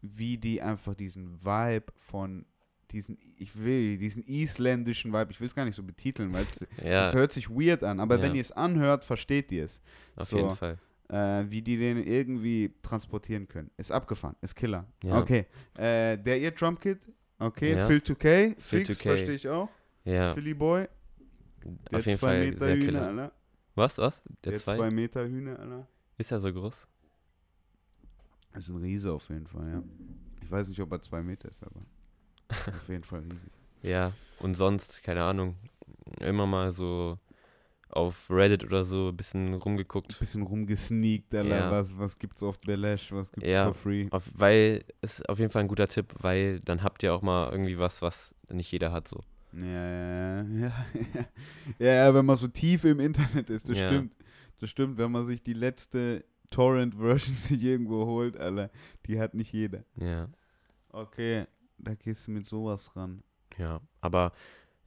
wie die einfach diesen Vibe von diesen, ich will, diesen isländischen Vibe, ich will es gar nicht so betiteln, weil es [laughs] Ja, es hört sich weird an, aber Ja. wenn ihr es anhört, versteht ihr es. auf so. jeden Fall. Äh, wie die den irgendwie transportieren können. Ist abgefahren, ist Killer. Ja. Okay. Äh, der ihr Drumkit, okay. Ja. Phil 2K, Phil Fix, 2K. verstehe ich auch. Ja, Philly Boy, der auf jeden zwei Fall Meter sehr Hühner, killer. Alter. Was, was? Der, Der, zwei? zwei Meter Hühner, Alter. Ist er so groß? Ist ein Riese auf jeden Fall, ja. Ich weiß nicht, ob er zwei Meter ist, aber [laughs] auf jeden Fall riesig. Ja, und sonst, keine Ahnung, immer mal so auf Reddit oder so ein bisschen rumgeguckt. Bisschen rumgesneakt, Alter. Ja. Was, was gibt's auf Belash, was gibt's Ja. for free? Auf, weil, ist auf jeden Fall ein guter Tipp, weil dann habt ihr auch mal irgendwie was, was nicht jeder hat, so. Ja, ja, ja. [laughs] ja, ja, wenn man so tief im Internet ist, das Ja. stimmt. Das stimmt, wenn man sich die letzte Torrent-Version [laughs] sich irgendwo holt, Alter, die hat nicht jeder. Ja, Okay, da gehst du mit sowas ran. ja. Aber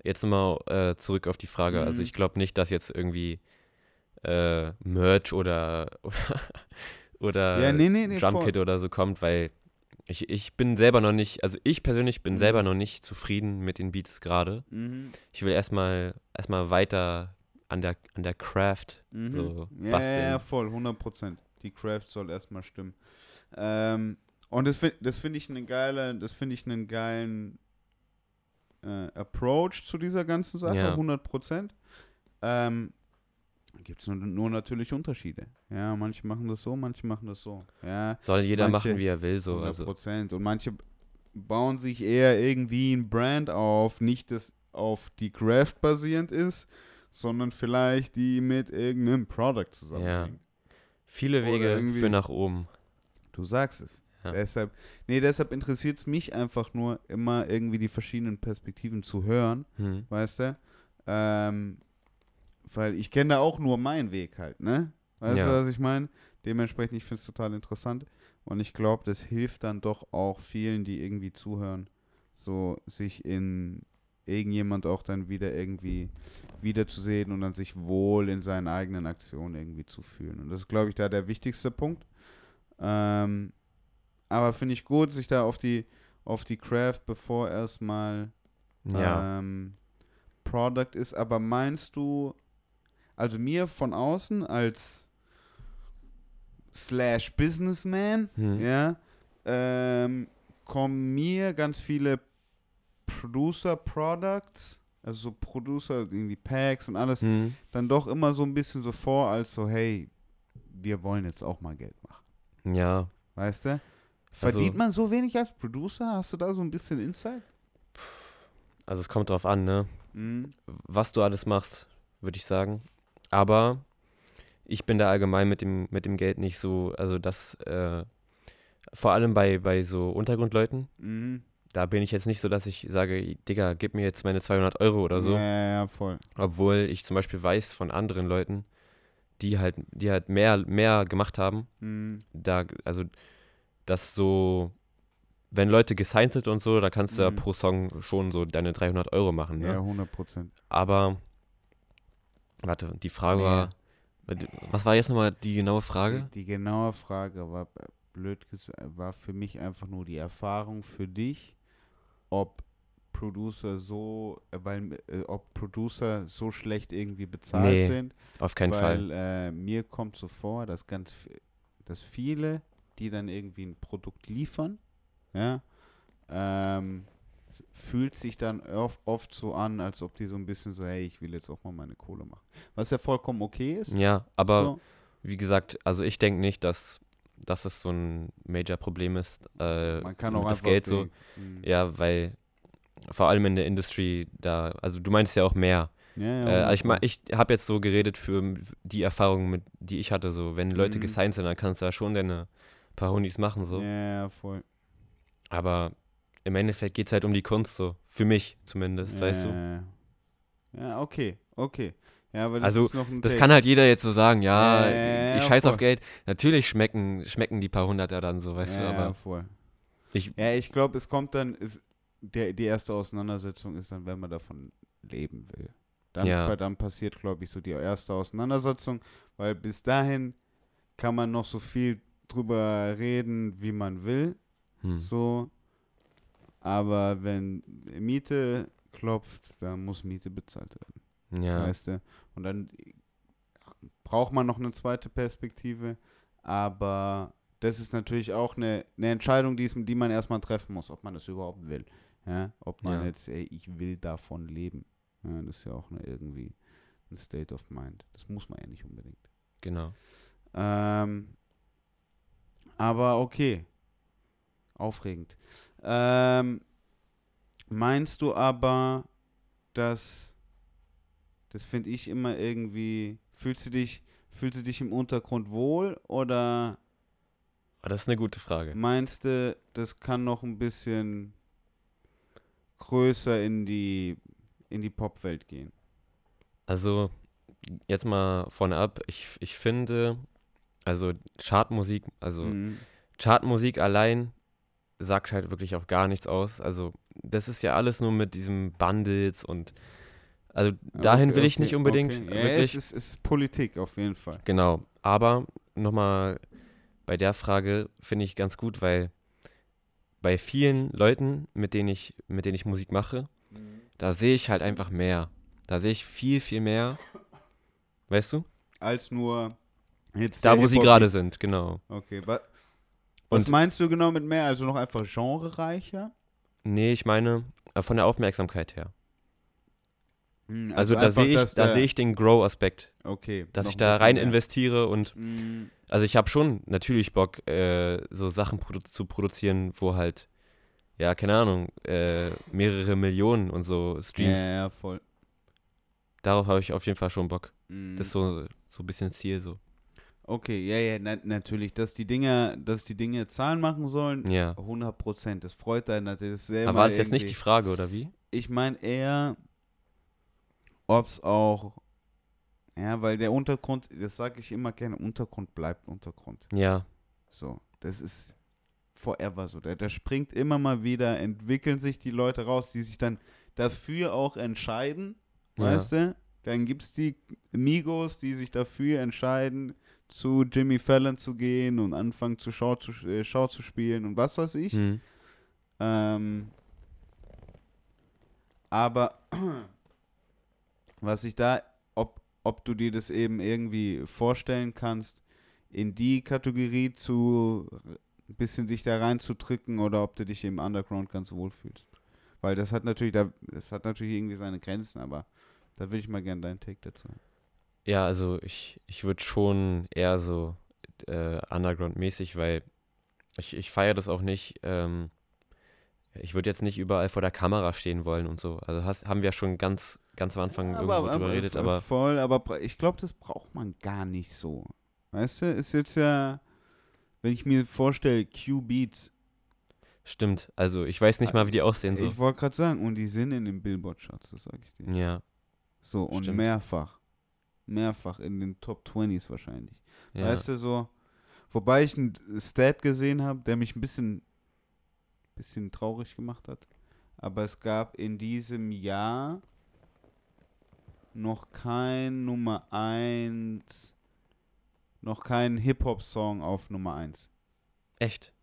jetzt nochmal äh, zurück auf die Frage. Also Mhm. ich glaube nicht, dass jetzt irgendwie äh, Merch oder [laughs] oder ja, nee, nee, nee. Drumkit oder so kommt, weil ich, ich bin selber noch nicht, also ich persönlich bin Mhm. selber noch nicht zufrieden mit den Beats gerade. Mhm. Ich will erstmal erstmal weiter an der an der Craft Mhm. so ja, basteln. ja, ja, voll, 100 Prozent. Die Craft soll erstmal stimmen. Ähm, und das finde das find ich einen geilen, das finde ich einen geilen äh, Approach zu dieser ganzen Sache, Ja. 100 Prozent. Ähm, Gibt es nur, nur natürlich Unterschiede. Ja, manche machen das so, manche machen das so. Ja, Soll jeder manche- machen, wie er will, so. 100 Also, Prozent. Und manche bauen sich eher irgendwie ein Brand auf, nicht das auf die Craft basierend ist, sondern vielleicht die mit irgendeinem Product zusammenhängt. viele Oder Wege für nach oben. Du sagst es. Ja. Deshalb, nee, deshalb interessiert es mich einfach nur, immer irgendwie die verschiedenen Perspektiven zu hören, Hm. weißt du? Ähm, weil ich kenne da auch nur meinen Weg halt, ne? Weißt Ja. du, was ich meine? Dementsprechend, ich finde es total interessant. Und ich glaube, das hilft dann doch auch vielen, die irgendwie zuhören, so sich in irgendjemand auch dann wieder irgendwie wiederzusehen und dann sich wohl in seinen eigenen Aktionen irgendwie zu fühlen. Und das ist, glaube ich, da der wichtigste Punkt. Ähm, aber finde ich gut, sich da auf die, auf die Craft, bevor erstmal Ja. ähm, Product ist. Aber meinst du, also mir von außen als slash Businessman, Hm. ja, ähm, kommen mir ganz viele Producer Products, also so Producer, irgendwie Packs und alles, Hm. dann doch immer so ein bisschen so vor, als so, hey, wir wollen jetzt auch mal Geld machen. Ja. Weißt du? Also- Verdient man so wenig als Producer? Hast du da so ein bisschen Insight? Also es kommt drauf an, ne? Mhm. Was du alles machst, würde ich sagen. Aber ich bin da allgemein mit dem, mit dem Geld nicht so, also das, äh, vor allem bei, bei so Untergrundleuten, Mhm. da bin ich jetzt nicht so, dass ich sage, Digga, gib mir jetzt meine 200 Euro oder so. Ja, ja, ja, voll. Obwohl ich zum Beispiel weiß von anderen Leuten, die halt, die halt mehr, mehr gemacht haben, Mhm. da, also das so, wenn Leute gesigned sind und so, da kannst du ja Mhm. pro Song schon so deine 300 Euro machen, ne? Ja, 100 Prozent. Aber, warte, die Frage war, was war jetzt nochmal die genaue Frage? Die, die genaue Frage war, blöd gesagt, war für mich einfach nur die Erfahrung für dich, ob Producer so, äh, weil, äh, ob Producer so schlecht irgendwie bezahlt Nee, sind. Auf keinen Fall. weil äh, mir kommt so vor, dass ganz, dass viele, die dann irgendwie ein Produkt liefern, ja, ähm, fühlt sich dann oft, so an, als ob die so ein bisschen so, hey, ich will jetzt auch mal meine Kohle machen. Was ja vollkommen okay ist. Ja, aber so. wie gesagt, also ich denke nicht, dass, dass das so ein Major-Problem ist. Äh, man kann auch das Geld so. Mhm. Ja, weil vor allem in der Industry da, also du meinst ja auch mehr. Ja, ja, Äh, also ich mein, ich habe jetzt so geredet für die Erfahrungen, mit, die ich hatte. So, wenn Leute Mhm. gesigned sind, dann kannst du ja schon deine paar Hundis machen. So. Ja, ja, voll. Aber im Endeffekt geht es halt um die Kunst, so. Für mich zumindest, weißt du? Ja, Ja, okay, okay. Ja, aber das Also, ist noch ein Das Take. kann halt jeder jetzt so sagen, ja, Ja, ja, ja, ich ja, scheiß auf voll. Geld. Natürlich schmecken, schmecken die paar Hunderter dann so, weißt ja, du, Ja, aber voll. ich, Ja, ich glaube, es kommt dann, der, die erste Auseinandersetzung ist dann, wenn man davon leben will. Dann, Ja. dann passiert, glaube ich, so die erste Auseinandersetzung, weil bis dahin kann man noch so viel drüber reden, wie man will, hm, so. Aber wenn Miete klopft, dann muss Miete bezahlt werden, ja, weißt du? Und dann braucht man noch eine zweite Perspektive, aber das ist natürlich auch eine, eine Entscheidung, die, ist, die man erstmal treffen muss, ob man das überhaupt will. Ja? Ob man Ja. jetzt, ey, ich will davon leben. Ja, das ist ja auch eine, irgendwie ein State of Mind. Das muss man ja nicht unbedingt. genau. Ähm, aber okay. Aufregend. Ähm, meinst du aber, dass das finde ich immer irgendwie, fühlst du dich, fühlst du dich im Untergrund wohl oder Aber das ist eine gute Frage. meinst du, das kann noch ein bisschen größer in die in die Popwelt gehen? Also, jetzt mal vorne ab, ich, ich finde, also Chartmusik, also Mhm. Chartmusik allein sagt halt wirklich auch gar nichts aus. Also, das ist ja alles nur mit diesem Bundles und also dahin Okay, will ich okay, nicht unbedingt okay. Ja, wirklich. es ist, es ist Politik auf jeden Fall. Genau, aber nochmal bei der Frage finde ich ganz gut, weil bei vielen Leuten, mit denen ich, mit denen ich Musik mache, da sehe ich halt einfach mehr. Da sehe ich viel, viel mehr. Weißt du? Als nur jetzt Da, wo sie gerade sind, genau. Okay, wa was Und meinst du genau mit mehr? Also noch einfach genrereicher? nee, ich meine, äh, von der Aufmerksamkeit her. Hm, Also, da einfach, sehe ich, da sehe ich den Grow-Aspekt, okay, dass ich da rein mehr. investiere und Hm, also ich habe schon natürlich Bock, äh, so Sachen produ zu produzieren, wo halt, ja, keine Ahnung, äh, mehrere Millionen und so Ja, Streams. ja, voll. Darauf habe ich auf jeden Fall schon Bock. Hm. Das ist so, so ein bisschen Ziel so. Okay, ja, ja, na, natürlich, dass die Dinge, dass die Dinge Zahlen machen sollen, Ja. 100 Prozent. Das freut einen natürlich. Ja Aber war das jetzt nicht die Frage, oder wie? Ich meine eher, ob es auch, ja, weil der Untergrund, das sage ich immer gerne, Untergrund bleibt Untergrund. Ja, So, das ist forever so. Der, der springt immer mal wieder, entwickeln sich die Leute raus, die sich dann dafür auch entscheiden, Ja. weißt du? Dann gibt es die Migos, die sich dafür entscheiden, zu Jimmy Fallon zu gehen und anfangen zu Show zu, äh, Show zu spielen und was weiß ich. hm. Ähm, aber was ich da, ob, ob du dir das eben irgendwie vorstellen kannst, in die Kategorie zu ein bisschen dich da reinzudrücken oder ob du dich im Underground ganz wohl fühlst. Weil das hat natürlich, da, das hat natürlich irgendwie seine Grenzen, aber da will ich mal gerne deinen Take dazu. Ja, also ich, ich würde schon eher so äh, Underground-mäßig, weil ich, ich feiere das auch nicht. Ähm, ich würde jetzt nicht überall vor der Kamera stehen wollen und so. Also hast, haben wir ja schon ganz, ganz am Anfang irgendwo drüber geredet, aber Voll, aber ich glaube, das braucht man gar nicht so. Weißt du, ist jetzt ja, wenn ich mir vorstelle, Q-Beats, stimmt. Also ich weiß nicht mal, wie die aussehen so. ich wollte gerade sagen, und die sind in den Billboard-Charts, das sage ich dir. Ja, So, und Stimmt. mehrfach. Mehrfach in den Top 20s wahrscheinlich. ja. Weißt du, so. Wobei ich einen Stat gesehen habe, der mich ein bisschen, bisschen traurig gemacht hat. Aber es gab in diesem Jahr noch kein Nummer 1, noch keinen Hip-Hop-Song auf Nummer 1 Echt?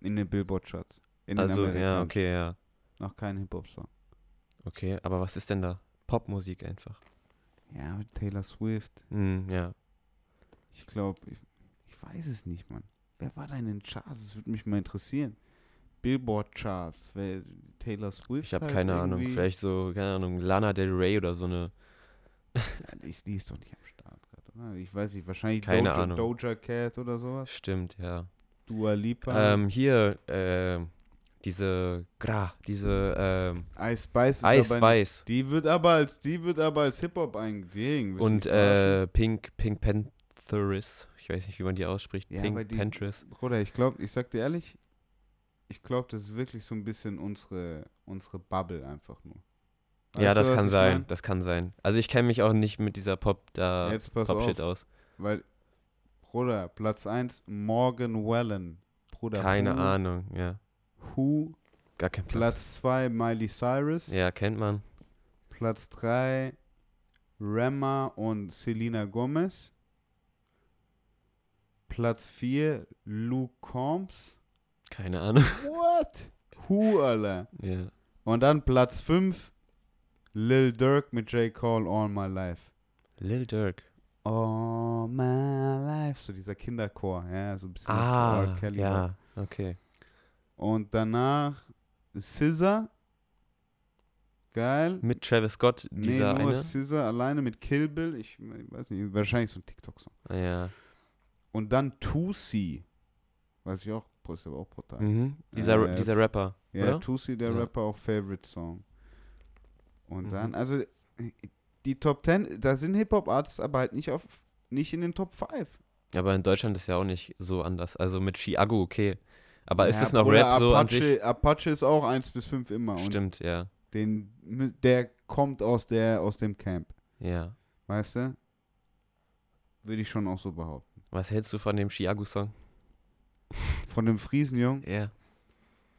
in den Billboard-Charts. In Also, den ja, okay, ja. Noch kein Hip-Hop-Song. Okay, aber was ist denn da? Popmusik einfach. Ja, mit Taylor Swift. Hm, ja. Ich glaube, ich, ich weiß es nicht, Mann. Wer war da in den Charts? Das würde mich mal interessieren. Billboard-Charts, wer Taylor Swift Ich habe halt keine Ahnung. irgendwie- Vielleicht so, keine Ahnung, Lana Del Rey oder so eine. Ja, Ich die ist doch nicht am Start gerade, oder? Ich weiß nicht, wahrscheinlich Keine Doja, Ahnung. Doja Cat oder sowas. Stimmt, ja. Dua Lipa. Ähm, hier, äh, Diese Gra, diese ähm, Ice Spice Ice Spice Die wird aber als, die wird aber als Hip-Hop eingedingen. und äh, Pink, Pink Pantheris. Ich weiß nicht, wie man die ausspricht. Ja, Pink die- Pantheris. Bruder, ich glaube, ich sag dir ehrlich, ich glaube, das ist wirklich so ein bisschen unsere, unsere Bubble einfach nur. Ja, Weißt du, das was kann sein, mein? das kann sein. Also ich kenne mich auch nicht mit dieser Pop da Jetzt pass Pop Shit auf, aus. weil, Bruder, Platz 1, Morgan Wallen. Bruder, Keine Who, Ahnung, ja. Who. Gar kein Plan. Platz 2, Miley Cyrus. Ja, kennt man. Platz 3, Rema und Selena Gomez. Platz 4, Luke Combs. Keine Ahnung. [laughs] What? Who, Alter? ja. Und dann Platz 5, Lil Durk mit J. Cole, All My Life. Lil Durk. All My Life. So dieser Kinderchor, ja, so ein bisschen Ah. Kelly. ja, okay. Und danach SZA. Geil. Mit Travis Scott, Nee, dieser nur eine. SZA alleine mit Kill Bill. Ich, ich weiß nicht, wahrscheinlich so ein TikTok-Song. Ja. Und dann 2C. Weiß ich auch, ist aber auch brutal. Mhm. Dieser, Äh, dieser Rapper, Ja, oder? 2C, der Ja. Rapper, auch Favorite Song. Und Mhm. dann, also die Top 10, da sind Hip-Hop-Artists aber halt nicht auf nicht in den Top 5. Aber in Deutschland ist ja auch nicht so anders. Also mit Chiago, okay. Aber ist Ja, das noch Rap so an Apache, sich? Apache ist auch 1 bis 5 immer. Und Stimmt, ja. den, der kommt aus, der, aus dem Camp. Ja. Weißt du? Würde ich schon auch so behaupten. Was hältst du von dem Chiago-Song? [laughs] Von dem Friesenjung, Ja.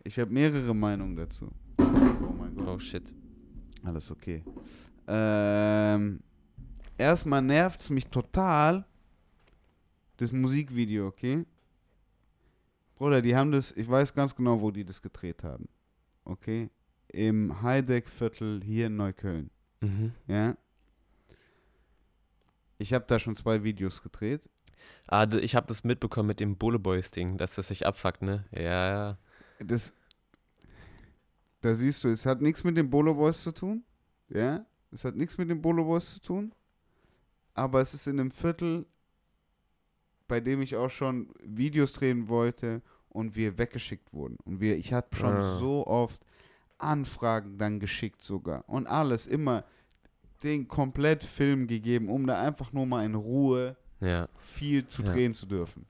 ich habe mehrere Meinungen dazu. Oh mein Gott. Oh shit. Alles okay. Ähm, erstmal nervt es mich total, das Musikvideo, okay? Bruder, die haben das, ich weiß ganz genau, wo die das gedreht haben. Okay? Im Heideck-Viertel hier in Neukölln. Mhm. Ja? Ich habe da schon zwei Videos gedreht. Ah, ich habe das mitbekommen mit dem Bole Boys Ding, dass das sich abfuckt, ne? Ja, ja. Das, da siehst du, es hat nichts mit den Bolo Boys zu tun. Ja? Es hat nichts mit den Bolo Boys zu tun. Aber es ist in einem Viertel, bei dem ich auch schon Videos drehen wollte und wir weggeschickt wurden. Und wir, ich hatte schon Ah. so oft Anfragen dann geschickt sogar. Und alles immer den komplett Film gegeben, um da einfach nur mal in Ruhe Ja. viel zu Ja. drehen zu dürfen.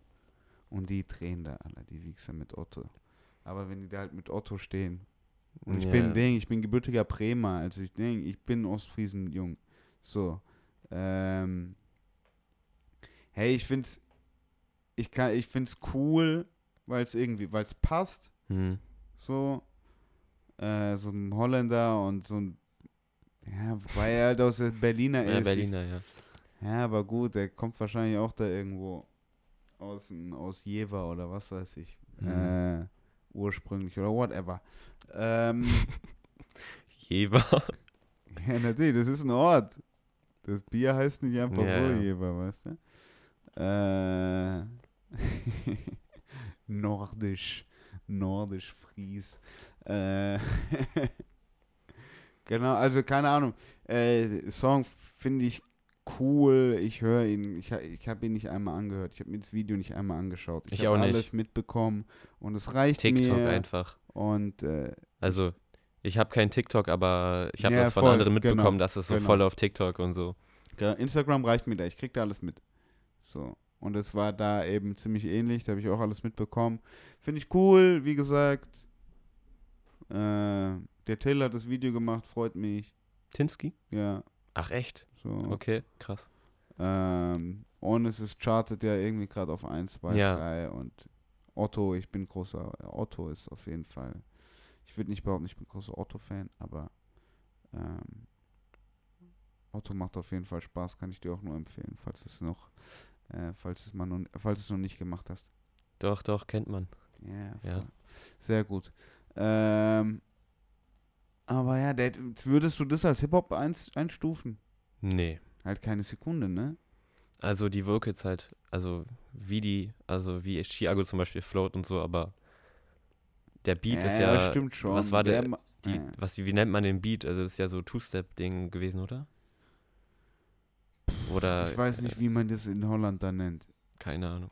Und die drehen da alle, die Wichser mit Otto. Aber wenn die da halt mit Otto stehen. Und ich Ja. bin Ding, ich bin gebürtiger Bremer, also ich Ding, ich bin Ostfriesen jung. So. Ähm, hey, ich find's, ich kann, ich find's cool, weil es irgendwie, weil es passt. Hm. So. Äh, so ein Holländer und so ein, ja, wobei er halt aus der Berliner Ja, ist. Berliner, ja. Ja, aber gut, der kommt wahrscheinlich auch da irgendwo aus, aus Jever oder was weiß ich. Mhm. Äh, ursprünglich oder whatever. Ähm, [laughs] Jever. ja, natürlich, das ist ein Ort. Das Bier heißt nicht einfach Ja, so ja. Jever, weißt du? Äh, [laughs] Nordisch. Nordisch Fries. Äh, [laughs] genau, also keine Ahnung. Äh, Song finde ich cool. Ich höre ihn. Ich, ich habe ihn nicht einmal angehört. Ich habe mir das Video nicht einmal angeschaut. Ich, Ich habe alles mitbekommen und es reicht TikTok mir. einfach. Und äh, Also, ich habe kein TikTok, aber ich habe Ja, das von voll, anderen mitbekommen, genau, dass es so genau. voll auf TikTok und so. Ja, Instagram reicht mir da, ich krieg da alles mit. So. Und es war da eben ziemlich ähnlich, da habe ich auch alles mitbekommen. Finde ich cool, wie gesagt. Äh, der Taylor hat das Video gemacht, freut mich. Tinsky? Ja, Ach, echt? so. Okay, krass. Ähm, und es ist chartet ja irgendwie gerade auf 1, 2, Ja. 3 und Otto, ich bin großer, Otto ist auf jeden Fall, ich würde nicht behaupten, ich bin großer Otto-Fan, aber ähm, Otto macht auf jeden Fall Spaß, kann ich dir auch nur empfehlen, falls es noch, äh, falls es mal noch, falls es noch nicht gemacht hast. Doch, doch, kennt man. Ja, Ja. sehr gut. Ähm, aber ja, der, würdest du das als Hip-Hop eins- einstufen? Nee. Halt keine Sekunde, ne? Also die Vocals halt, also wie die, also wie Chiago zum Beispiel float und so, aber der Beat ist ja, stimmt schon. was war der- ma- die, ja. was, wie nennt man den Beat? Also das ist ja so Two-Step-Ding gewesen, oder? Oder, Ich weiß nicht, wie man das in Holland dann nennt. keine Ahnung.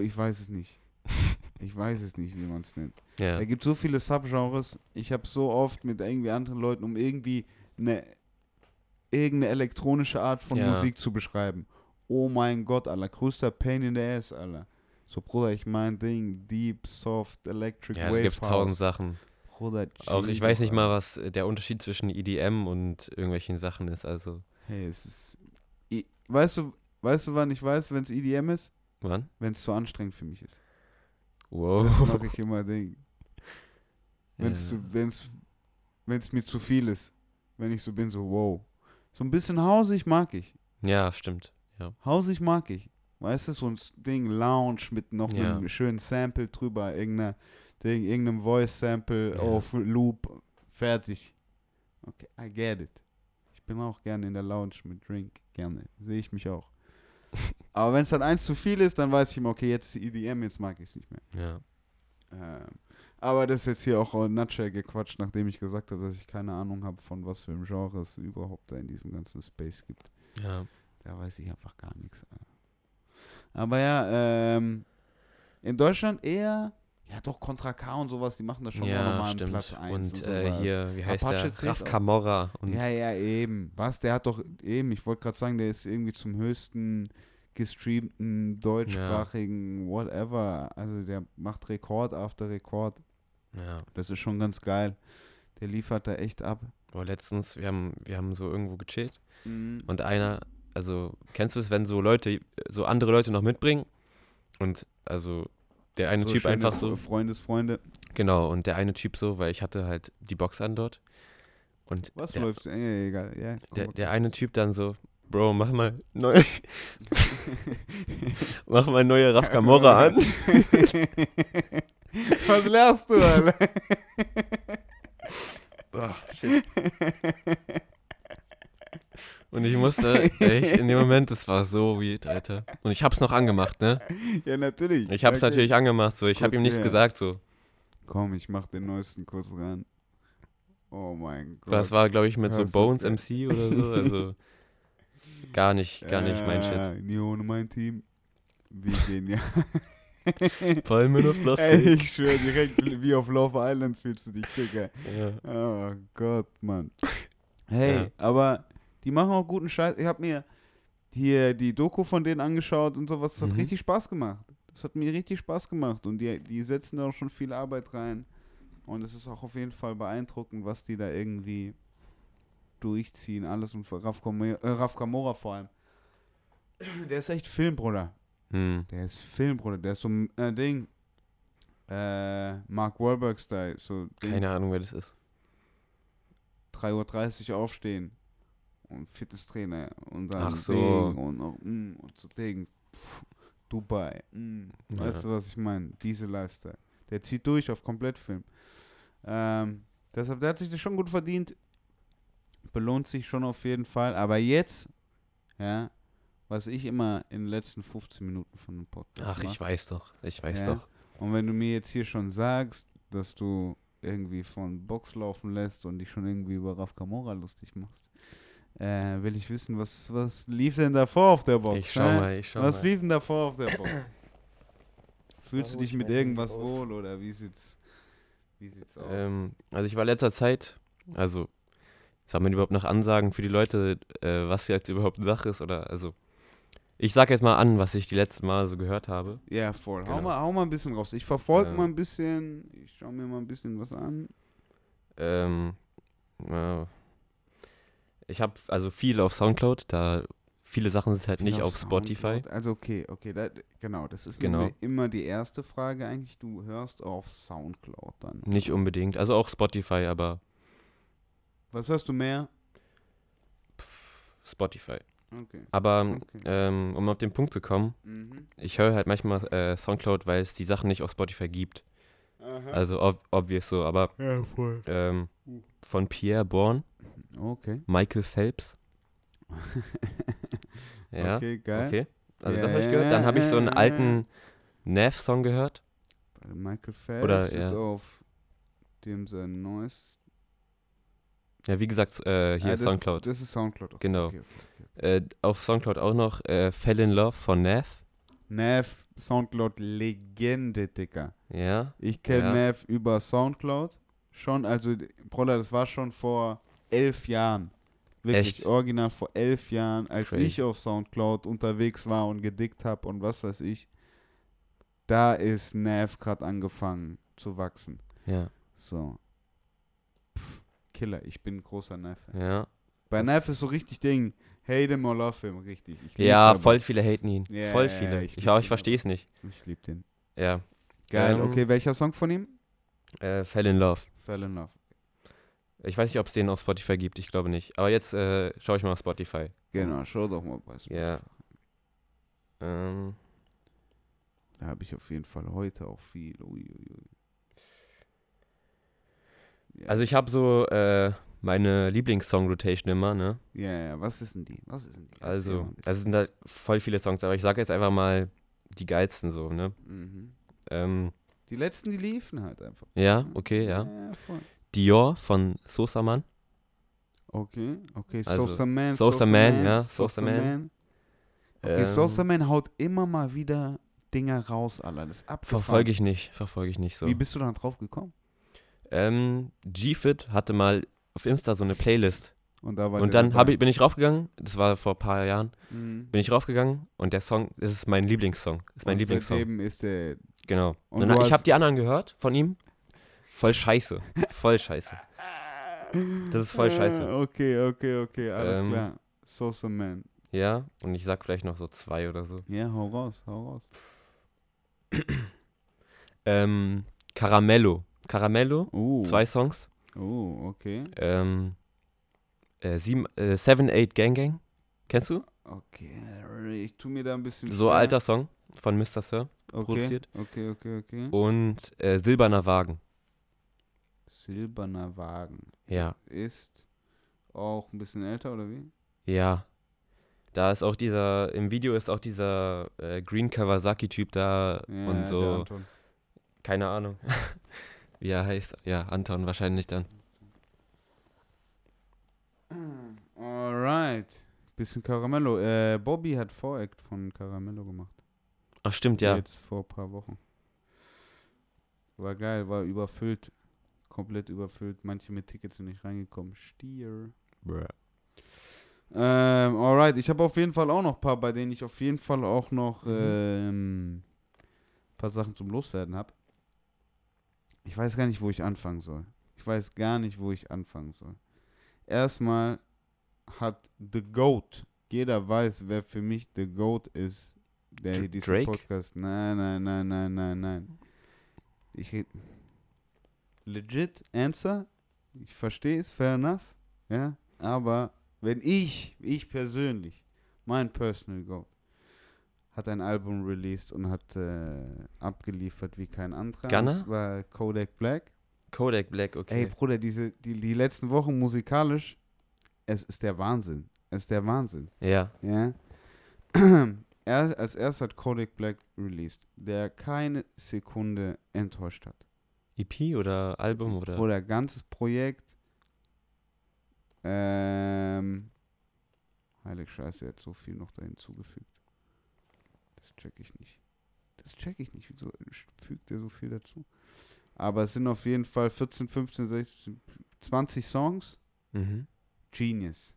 Ich weiß es nicht. [laughs] Ich weiß es nicht, wie man es nennt. Ja. Da gibt so viele Subgenres. Ich habe so oft mit irgendwie anderen Leuten, um irgendwie eine irgendeine elektronische Art von Ja. Musik zu beschreiben. Oh mein Gott, Alter, größter Pain in the Ass, Alter. So, Bruder, ich mein Ding, Deep, Soft, Electric Ja, es Wave gibt tausend. Sachen. Bruder, Auch ich weiß nicht mal, was äh, der Unterschied zwischen EDM und irgendwelchen Sachen ist. Also, Hey, es ist. Weißt du, weißt du, wann ich weiß, wenn es EDM ist? wann? Wenn es zu anstrengend für mich ist. Wow. Das mache ich immer Ding. [laughs] Wenn es Ja. wenn's mir zu viel ist. Wenn ich so bin, so, wow. So ein bisschen hausig mag ich. Ja, stimmt. Ja. Hausig mag ich. Weißt du, so ein Ding, Lounge mit noch Ja. einem schönen Sample drüber, irgendeiner, Ding, irgendeinem Voice-Sample Ja. auf Loop, fertig. Okay, I get it. Ich bin auch gerne in der Lounge mit Drink, gerne. Sehe ich mich auch. Aber wenn es dann eins zu viel ist, dann weiß ich immer, okay, jetzt ist EDM, jetzt mag ich es nicht mehr. Ja. Ähm, aber das ist jetzt hier auch in Nutshell gequatscht, nachdem ich gesagt habe, dass ich keine Ahnung habe, von was für einem Genre es überhaupt da in diesem ganzen Space gibt. Ja. Da weiß ich einfach gar nichts. Aber ja, ähm, in Deutschland eher, ja doch, Contra K und sowas, die machen das schon Ja, nochmal stimmt. Platz 1 und und, äh, hier, wie heißt Apache der? Raf. Camorra. Ja, ja, eben. Was, der hat doch eben, ich wollte gerade sagen, der ist irgendwie zum höchsten gestreamten, deutschsprachigen, whatever. Also der macht Rekord after Rekord. ja. Das ist schon ganz geil. Der liefert da echt ab. Boah, letztens, wir haben, wir haben so irgendwo gechillt Mhm. und einer, also kennst du es, wenn so Leute, so andere Leute noch mitbringen und also der eine So Typ einfach so, Freundesfreunde. genau, und der eine Typ so, weil ich hatte halt die Box an dort und Was der, läuft? Äh, egal. Ja, komm, der, der eine Typ dann so, Bro, mach mal neu, [laughs] mach mal neue Raf an. [laughs] Was lernst du, Alter? Boah, shit. [laughs] Und ich musste, echt, in dem Moment, das war so weird, Alter. Und ich hab's noch angemacht, ne? ja, natürlich. Ich hab's Okay. natürlich angemacht, so. Ich hab Kurz ihm nichts her. gesagt, so. Komm, ich mach den neuesten kurz ran. Oh mein Gott. Das war, glaube ich, mit so Hörst du- Bones MC oder so. Also [laughs] gar nicht, gar nicht mein Shit. Nie ohne mein Team. Wie genial. Fallen mir das Ey, Plastik. ich schwör, direkt wie auf Love Island fühlst du dich, Digga. Ja. Oh Gott, Mann. [laughs] Hey, Ja. aber die machen auch guten Scheiß. Ich habe mir hier die Doku von denen angeschaut und sowas. Das hat Mhm. richtig Spaß gemacht. Das hat mir richtig Spaß gemacht. Und die, die setzen da auch schon viel Arbeit rein. Und es ist auch auf jeden Fall beeindruckend, was die da irgendwie durchziehen. Alles und Raf, Kamora, äh, Kamora vor allem. Der ist echt Film, Bruder. Hm. Der ist Film, Bruder. Der ist so ein äh, Ding. Äh, Mark Wahlberg-Style. So. Keine Ahnung, wer das ist. 3.30 Uhr aufstehen und fittes Trainer und dann Ach so. Ding und, noch, mm, und so Ding. Pff, Dubai. Mm. Ja. Weißt du, was ich meine? Diese Lifestyle. Der zieht durch auf Komplettfilm. Ähm, deshalb, der hat sich das schon gut verdient. Belohnt sich schon auf jeden Fall. Aber jetzt, ja, was ich immer in den letzten 15 Minuten von dem Podcast Ach, mach, ich weiß doch. Ich weiß Ja. doch. und wenn du mir jetzt hier schon sagst, dass du irgendwie von Box laufen lässt und dich schon irgendwie über Raf Kamora lustig machst, äh, will ich wissen, was, was lief denn davor auf der Box? Ich schau mal, ich schau was mal. lief denn davor auf der Box? [coughs] Fühlst du dich ich mit irgendwas raus. wohl oder wie sieht's, wie sieht's aus? Ähm, also ich war letzter Zeit, also soll man überhaupt noch ansagen für die Leute, äh, was jetzt überhaupt Sache ist oder also ich sag jetzt mal an, was ich die letzten Mal so gehört habe. ja, voll. Hau, genau. mal, hau mal ein bisschen raus. Ich verfolge Ähm. mal ein bisschen, ich schau mir mal ein bisschen was an. Ähm, ja. Ich habe also viel auf Soundcloud, da viele Sachen sind halt nicht Viel auf Spotify. Also okay, okay, da, genau, das ist Genau. immer die erste Frage eigentlich. Du hörst auf Soundcloud dann. Nicht unbedingt, also auch Spotify, aber Was hörst du mehr? Spotify. Okay. Aber Okay. ähm, um auf den Punkt zu kommen, Mhm. ich höre halt manchmal äh, Soundcloud, weil es die Sachen nicht auf Spotify gibt. Aha. Also ob, obvious so, aber ja, voll. ähm, von Pierre Bourne, Okay. Michael Phelps. [laughs] ja, Okay, geil. okay. Also Ja, das habe ich gehört. Dann habe ich so einen alten Nav-Song gehört. Bei Michael Phelps Oder, ist ja. auf dem sein neues. Ja, wie gesagt, äh, hier Ah, das, Soundcloud. Das ist Soundcloud. Okay, Genau. Okay, okay. Äh, auf Soundcloud auch noch äh, Fell in Love von Nav. Nav, Soundcloud-Legende, Dicker. Ja. Ich kenne Ja. Nav über Soundcloud. Schon, also, Bruder, das war schon vor elf Jahren. Wirklich, Echt? original vor elf Jahren, als Crazy. ich auf Soundcloud unterwegs war und gedickt habe und was weiß ich. Da ist Nav gerade angefangen zu wachsen. Ja. So. Pff, Killer, ich bin ein großer Nav. Ja. Bei Nav ist so richtig Ding, hate him or love him, richtig. Ja, aber. voll viele haten ihn. Ja, voll ja, ja, viele. ich ich ich verstehe es nicht. Ich lieb den. Ja. Geil, Ähm, okay, welcher Song von ihm? Äh, Fell in Love. Fell in Love. Ich weiß nicht, ob es den auf Spotify gibt. Ich glaube nicht. Aber jetzt äh, schaue ich mal auf Spotify. Genau, schau doch mal bei Ja. Ähm, Da habe ich auf jeden Fall heute auch viel. Ui, ui, ui. Ja. also ich habe so äh, meine Lieblingssong-Rotation immer, ne? ja, ja, was ist denn die? Was ist denn die? Also, also sind da voll viele Songs, aber ich sage jetzt einfach mal die geilsten so, ne? mhm. Ähm, Die letzten, die liefen halt einfach. ja, okay, ja. Ja, voll. Dior von Sosa Man. Okay, okay, Also, Sosa Man, Sosa Man, ja, Sosa Man. Okay, Ähm, Sosa Man haut immer mal wieder Dinger raus, Alter. Das ist abgefahren. Verfolge ich nicht, verfolge ich nicht so. Wie bist du dann drauf gekommen? Ähm, G-Fit hatte mal auf Insta so eine Playlist. Und da Und dann ich, bin ich raufgegangen, das war vor ein paar Jahren, Mhm. bin ich raufgegangen und der Song, das ist mein Lieblingssong. Das ist mein Und Lieblingssong. Ist der. Genau. Und Und, dann, ich habe die anderen gehört von ihm. Voll scheiße. Voll scheiße. Das ist voll scheiße. Ah, Okay, okay, okay, alles Ähm, klar. Sosa Man. Ja, und ich sag vielleicht noch so zwei oder so. Ja, hau raus, hau raus. [clears throat] Ähm, Caramello. Caramello, Oh. zwei Songs. Oh, okay. Ähm, äh, sieben, äh, Seven, Eight Gang Gang. Kennst du? Okay, ich tu mir da ein bisschen. So schwer. alter Song von Mr. Sir. okay. produziert. Okay, okay, okay. Und äh, Silberner Wagen. Silberner Wagen. Ja. Ist auch ein bisschen älter, oder wie? Ja. Da ist auch dieser, im Video ist auch dieser äh, Green Kawasaki-Typ da Ja, und so, Anton. keine Ahnung, [laughs] wie er heißt. Ja, Anton wahrscheinlich dann. Alright. Bisschen Caramello. Äh, Bobby hat Voract von Caramello gemacht. Ach stimmt, ja. Jetzt vor ein paar Wochen. War geil, war überfüllt. Komplett überfüllt. Manche mit Tickets sind nicht reingekommen. Stier. Ähm, alright, ich habe auf jeden Fall auch noch ein paar, bei denen ich auf jeden Fall auch noch Mhm. ähm, ein paar Sachen zum Loswerden habe. Ich weiß gar nicht, wo ich anfangen soll. Ich weiß gar nicht, wo ich anfangen soll. Erstmal hat The Goat, jeder weiß, wer für mich The Goat ist, der Dr- hier diesen Drake? Podcast. Nein, nein, nein, nein, nein, nein. Ich rede. Legit Answer. Ich verstehe es, fair enough. Ja, aber wenn ich, ich persönlich, mein Personal Goat, hat ein Album released und hat äh, abgeliefert wie kein anderer. Gunna? Das war Kodak Black. Kodak Black, okay. Ey, Bruder, diese, die, die letzten Wochen musikalisch, es ist der Wahnsinn. Es ist der Wahnsinn. ja. Ja. [clears throat] er als erstes hat Kodak Black released, der keine Sekunde enttäuscht hat. EP oder Album oder? Oder ganzes Projekt. Ähm. Heilig Scheiße, er hat so viel noch da hinzugefügt. Das check ich nicht. Das check ich nicht. Wieso fügt er so viel dazu? Aber es sind auf jeden Fall 14, 15, 16, 20 Songs. Mhm. Genius.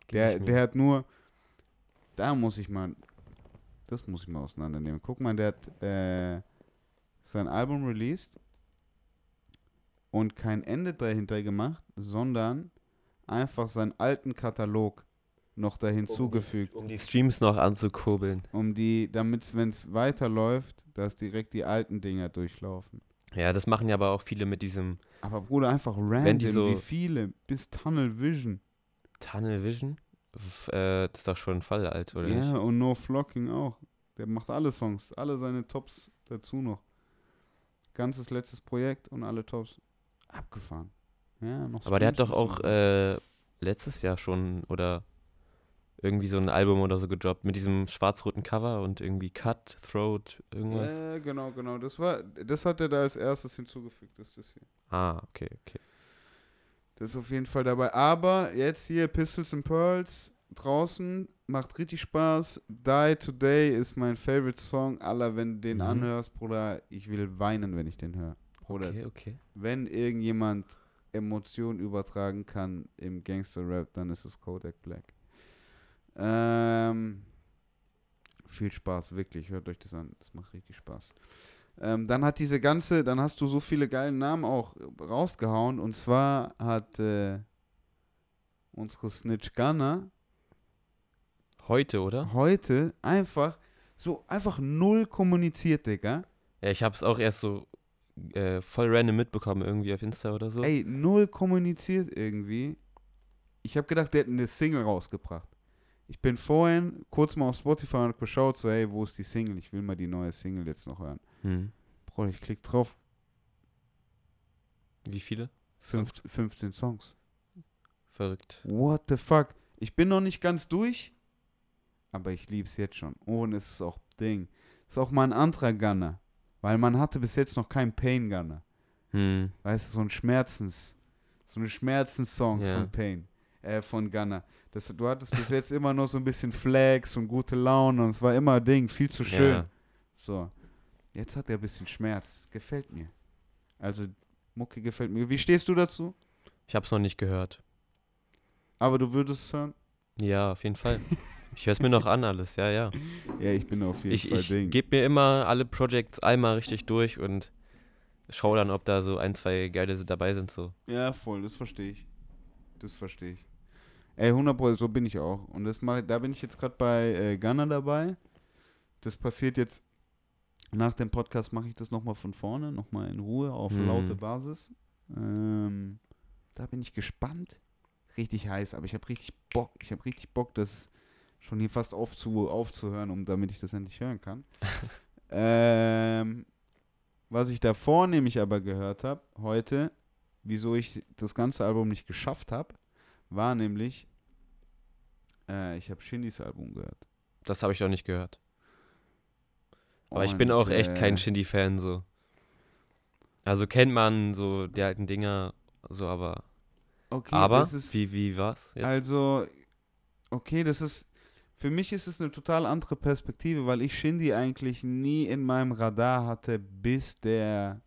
Gib Der, der hat nur, da muss ich mal, das muss ich mal auseinandernehmen. Guck mal, der hat äh, sein Album released und kein Ende dahinter gemacht, sondern einfach seinen alten Katalog noch da hinzugefügt, Um die Streams noch anzukurbeln. um die, damit wenn es weiterläuft, dass direkt die alten Dinger durchlaufen. Ja, das machen ja aber auch viele mit diesem Aber Bruder, einfach random, die so- wie viele, bis Tunnel Vision. Tunnel Vision. F äh, das ist doch schon voll alt, oder Ja, nicht? und No Flocking auch. Der macht alle Songs, alle seine Tops dazu noch. Ganzes letztes Projekt und alle Tops abgefahren. Ja, noch Aber der hat doch auch äh, letztes Jahr schon oder irgendwie so ein Album oder so gedroppt mit diesem schwarz-roten Cover und irgendwie Cut, Throat, irgendwas. Ja, genau, genau. Das war, das hat er da als erstes hinzugefügt, das ist das hier. Ah, okay, okay. Das ist auf jeden Fall dabei. Aber jetzt hier Pistols and Pearls, draußen, macht richtig Spaß. Die Today ist mein Favorite Song. Aller, wenn du den Mhm. anhörst, Bruder, ich will weinen, wenn ich den höre. Bruder, Okay, okay. wenn irgendjemand Emotionen übertragen kann im Gangster-Rap, dann ist es Kodak Black. Ähm, viel Spaß, wirklich. Hört euch das an. Das macht richtig Spaß. Ähm, dann hat diese ganze, dann hast du so viele geile Namen auch rausgehauen. Und zwar hat äh, unsere Snitch Gunner Heute, oder? heute einfach so einfach null kommuniziert, Digga. Ja, ich habe es auch erst so äh, voll random mitbekommen, irgendwie auf Insta oder so. Ey, null kommuniziert irgendwie. Ich habe gedacht, der hätte eine Single rausgebracht. Ich bin vorhin kurz mal auf Spotify und geschaut, so, ey, wo ist die Single? Ich will mal die neue Single jetzt noch hören. Hm. Bruder, ich klick drauf. Wie viele? 15, 15 Songs. Verrückt. What the fuck? Ich bin noch nicht ganz durch, aber ich lieb's jetzt schon. Oh, und es ist auch Ding. Ist auch mal ein anderer Gunner. Weil man hatte bis jetzt noch keinen Pain Gunner. Hm. Weißt du, so ein Schmerzens, so eine Schmerzenssongs Ja. von Pain, äh, von Gunner. Das, du hattest bis jetzt immer nur so ein bisschen Flex und gute Laune und es war immer Ding, viel zu schön. Ja. So, jetzt hat er ein bisschen Schmerz. Gefällt mir. Also, Mucke gefällt mir. Wie stehst du dazu? Ich habe es noch nicht gehört. Aber du würdest es hören? Ja, auf jeden Fall. [laughs] Ich höre es mir noch an alles, ja, ja. Ja, ich bin auf jeden Ich, Fall ich Ding. gebe mir immer alle Projects einmal richtig durch und schaue dann, ob da so ein, zwei geile dabei sind. So. Ja, voll, das verstehe ich. Das verstehe ich. Ey, 100 Pro, so bin ich auch. Und das mach, da bin ich jetzt gerade bei äh, Gunner dabei. Das passiert jetzt, nach dem Podcast mache ich das nochmal von vorne, nochmal in Ruhe, auf Mhm. laute Basis. Ähm, da bin ich gespannt. Richtig heiß, aber ich habe richtig Bock. Ich habe richtig Bock, das schon hier fast aufzu, aufzuhören, um damit ich das endlich hören kann. [laughs] ähm, was ich davor nämlich aber gehört habe, heute, wieso ich das ganze Album nicht geschafft habe, war nämlich, äh, ich habe Shindys Album gehört. Das habe ich noch nicht gehört. Aber ich bin Und, auch echt äh, kein Shindy-Fan so. Also kennt man so die alten Dinger, so, aber. Okay, aber, wie, wie war's jetzt? also, okay, das ist, für mich ist es eine total andere Perspektive, weil ich Shindy eigentlich nie in meinem Radar hatte, bis der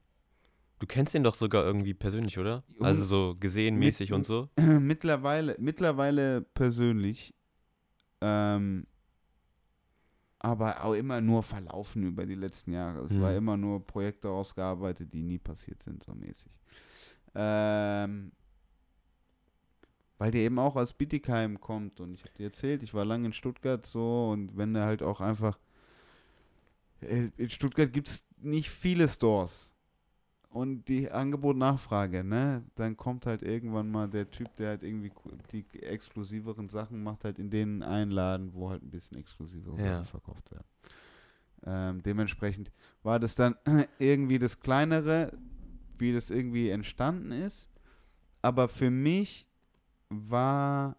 du kennst ihn doch sogar irgendwie persönlich, oder? Also so gesehen, Mit- mäßig und so. [clears throat] mittlerweile, mittlerweile persönlich, ähm, aber auch immer nur verlaufen über die letzten Jahre. Es Hm. war immer nur Projekte ausgearbeitet, die nie passiert sind, so mäßig. Ähm, weil der eben auch aus Bietigheim kommt und ich habe dir erzählt, ich war lange in Stuttgart so und wenn er halt auch einfach äh, in Stuttgart gibt es nicht viele Stores und die Angebot-Nachfrage, ne? Dann kommt halt irgendwann mal der Typ, der halt irgendwie die exklusiveren Sachen macht, halt in den Einladen, wo halt ein bisschen exklusivere Ja. Sachen verkauft werden. Ähm, dementsprechend war das dann [clears throat] irgendwie das Kleinere, wie das irgendwie entstanden ist. Aber für mich war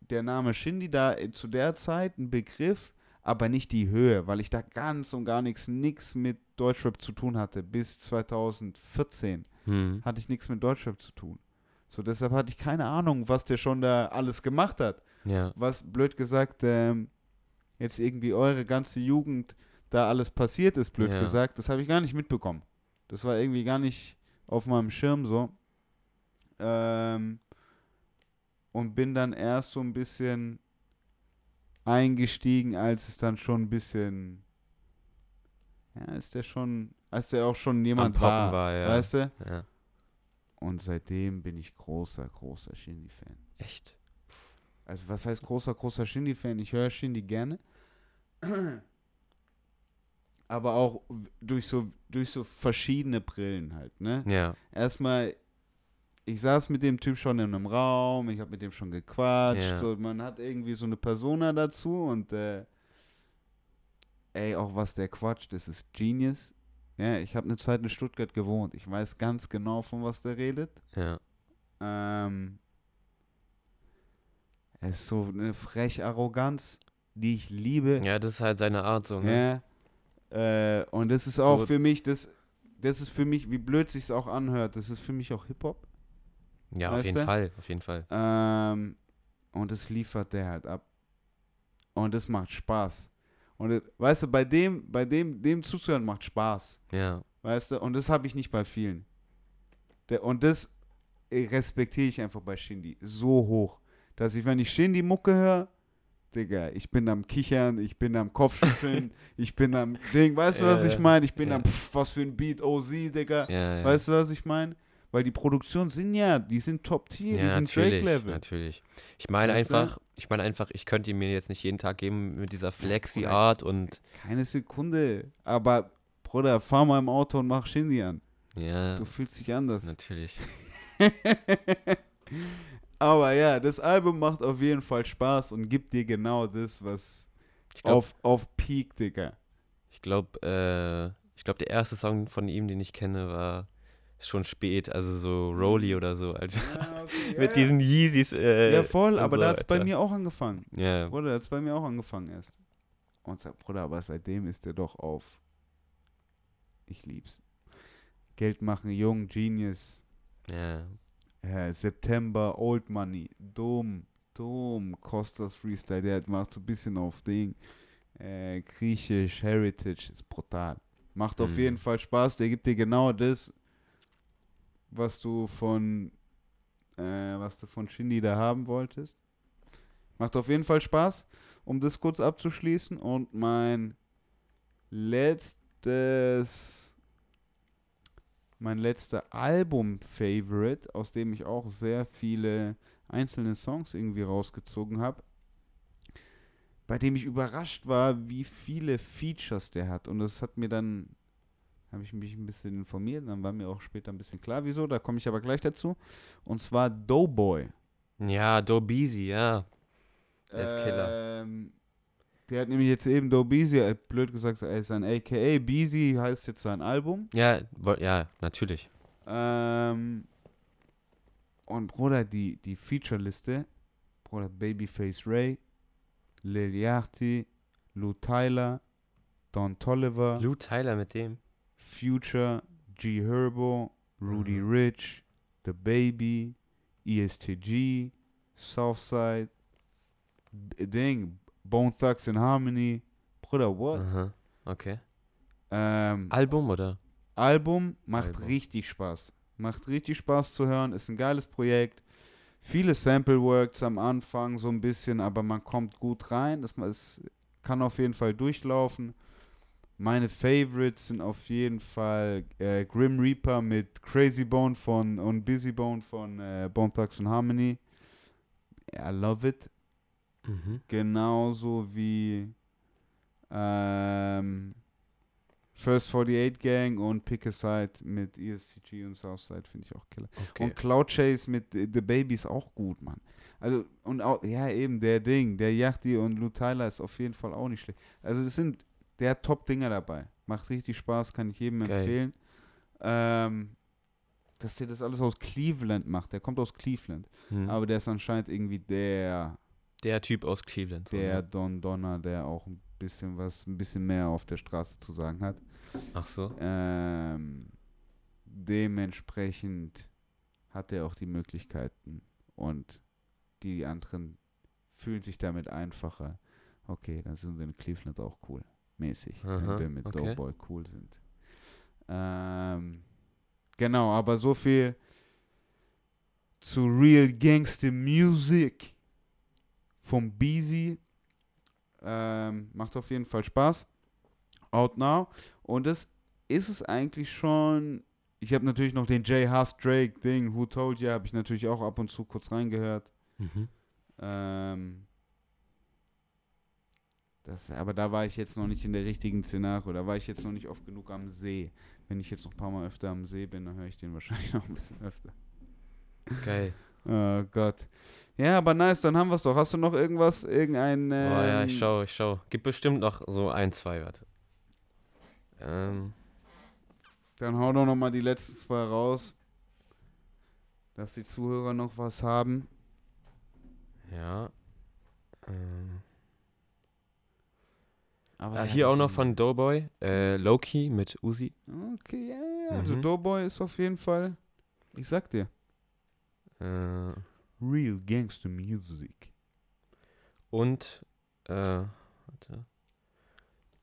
der Name Shindy da äh, zu der Zeit ein Begriff, aber nicht die Höhe, weil ich da ganz und gar nichts, nix mit Deutschrap zu tun hatte. Bis 2014 Hm. hatte ich nichts mit Deutschrap zu tun. So, deshalb hatte ich keine Ahnung, was der schon da alles gemacht hat. Ja. Was, blöd gesagt, ähm, jetzt irgendwie eure ganze Jugend da alles passiert ist, blöd Ja. gesagt, das habe ich gar nicht mitbekommen. Das war irgendwie gar nicht auf meinem Schirm so. Ähm, und bin dann erst so ein bisschen eingestiegen, als es dann schon ein bisschen, ja, als der schon, als der auch schon jemand war, war, ja. weißt du? Ja. Und seitdem bin ich großer, großer Shindy-Fan. Echt. Also was heißt großer, großer Shindy-Fan? Ich höre Shindy gerne. Aber auch durch so, durch so verschiedene Brillen halt, ne? Ja. Erstmal, ich saß mit dem Typ schon in einem Raum, ich habe mit dem schon gequatscht, Ja. so, man hat irgendwie so eine Persona dazu und äh, ey, auch was der quatscht, das ist Genius. Ja, ich habe eine Zeit in Stuttgart gewohnt. Ich weiß ganz genau, von was der redet. Ja. Ähm, es ist so eine frech Arroganz, die ich liebe. Ja, das ist halt seine Art so, ne? Ja. Äh, und das ist auch So- für mich, das, das ist für mich, wie blöd sich's auch anhört, das ist für mich auch Hip-Hop. Ja, auf jeden du? Fall, auf jeden Fall. Ähm, Und das liefert der halt ab. Und das macht Spaß. Und äh, weißt du, bei dem, bei dem, dem zuzuhören macht Spaß. Ja. Weißt du? Und das habe ich nicht bei vielen. Der, und das äh, respektiere ich einfach bei Shindy so hoch, dass ich, wenn ich Shindy Mucke höre, Digga, ich bin am Kichern, ich bin am Kopfschütteln, [laughs] ich bin am Ding, weißt du, was ich meine? Ich bin ja. am, pff, was für ein Beat, OZ, Digga. Ja, ja. Weißt du, was ich meine? Weil die Produktionen sind ja, die sind Top-Tier, die ja, sind natürlich, Drake-Level. natürlich. Ich meine Weißt du? einfach, ich meine einfach, ich könnte ihn mir jetzt nicht jeden Tag geben mit dieser Flexi-Art und Keine Sekunde. Aber, Bruder, fahr mal im Auto und mach Shindy an. ja, Du fühlst dich anders. natürlich. [laughs] Aber ja, das Album macht auf jeden Fall Spaß und gibt dir genau das, was Ich glaube, auf, auf Peak, Digga. ich glaube, äh, ich glaube, der erste Song von ihm, den ich kenne, war schon spät, also so Rolly oder so, also [laughs] mit diesen Yeezys. Äh, Ja, voll, aber so, da hat es bei mir auch angefangen. Ja, Bruder, da hat es bei mir auch angefangen erst. Und sag, Bruder, aber seitdem ist der doch auf. Ich lieb's. Geld machen, jung, Genius. ja. Ja, September, Old Money, Dom, Dom, Costas Freestyle, der macht so ein bisschen auf Ding. Äh, Griechisch, Heritage, ist brutal. Macht auf Mhm. jeden Fall Spaß, der gibt dir genau das, was du von, äh, was du von Shindy da haben wolltest. Macht auf jeden Fall Spaß, um das kurz abzuschließen. Und mein letztes mein letzter Album-Favorite, aus dem ich auch sehr viele einzelne Songs irgendwie rausgezogen habe, bei dem ich überrascht war, wie viele Features der hat. Und das hat mir dann, habe ich mich ein bisschen informiert, dann war mir auch später ein bisschen klar, wieso, da komme ich aber gleich dazu. Und zwar Doughboy. Ja, Dobeezy, ja. Der ist Killer. Ähm, der hat nämlich jetzt eben Doe Beezy, äh, blöd gesagt, er ist sein AKA. Beezy heißt jetzt sein Album. Ja, ja, natürlich. Ähm, und Bruder, die, die Feature-Liste, Bruder, Babyface Ray, Lil Yachty, Lou Tyler, Don Tolliver, Lou Tyler mit dem. Future, G Herbo, Rudy Mhm. Rich, The Baby, ESTG, Southside, B- Ding, Bone Thugs in Harmony. Bruder, what? Aha, okay. Ähm, Album oder? Album macht Album. richtig Spaß. Macht richtig Spaß zu hören, ist ein geiles Projekt. Viele Sample Works am Anfang so ein bisschen, aber man kommt gut rein. Das es kann auf jeden Fall durchlaufen. Meine Favorites sind auf jeden Fall äh, Grim Reaper mit Crazy Bone von und Busy Bone von äh, Bone Thugs and Harmony. I love it. Mhm. Genauso wie ähm, First 48 Gang und Pick a Side mit ESTG und Southside finde ich auch killer. Okay. Und Cloud Chase mit äh, The Baby ist auch gut, Mann. Also, und auch, ja, eben, der Ding, der Yachty und Lou Tyler ist auf jeden Fall auch nicht schlecht. Also, es sind der Top-Dinger dabei. Macht richtig Spaß, kann ich jedem Geil. empfehlen. Ähm, dass der das alles aus Cleveland macht. Der kommt aus Cleveland. Hm. Aber der ist anscheinend irgendwie der der Typ aus Cleveland. so, der ne? Don Donner, der auch ein bisschen was, ein bisschen mehr auf der Straße zu sagen hat. Ach so. Ähm, dementsprechend hat er auch die Möglichkeiten und die anderen fühlen sich damit einfacher. Okay, dann sind wir in Cleveland auch cool, mäßig, Aha, wenn wir mit okay. Doughboy cool sind. Ähm, genau, aber so viel zu Real Gangster Music vom Beezy. Ähm, macht auf jeden Fall Spaß. Out Now. Und das ist es eigentlich schon. Ich habe natürlich noch den Jay Huss Drake Ding, Who Told You, habe ich natürlich auch ab und zu kurz reingehört. Mhm. Ähm, das, aber da war ich jetzt noch nicht in der richtigen Szenario. Da war ich jetzt noch nicht oft genug am See. Wenn ich jetzt noch ein paar Mal öfter am See bin, dann höre ich den wahrscheinlich [laughs] noch ein bisschen öfter. Geil. Oh Gott. Ja, aber nice, dann haben wir es doch. Hast du noch irgendwas, irgendein. Ähm, oh ja, ich schau, ich schau. Gibt bestimmt noch so ein, zwei, warte. Ähm, Dann hau doch noch mal die letzten zwei raus. Dass die Zuhörer noch was haben. ja. Ähm, Aber ah, ja, hier auch noch von Doughboy. Äh, Loki mit Uzi. Okay, ja, ja. Also Mhm. Doughboy ist auf jeden Fall. Ich sag dir. Äh, Real Gangster Music. Und, äh, warte.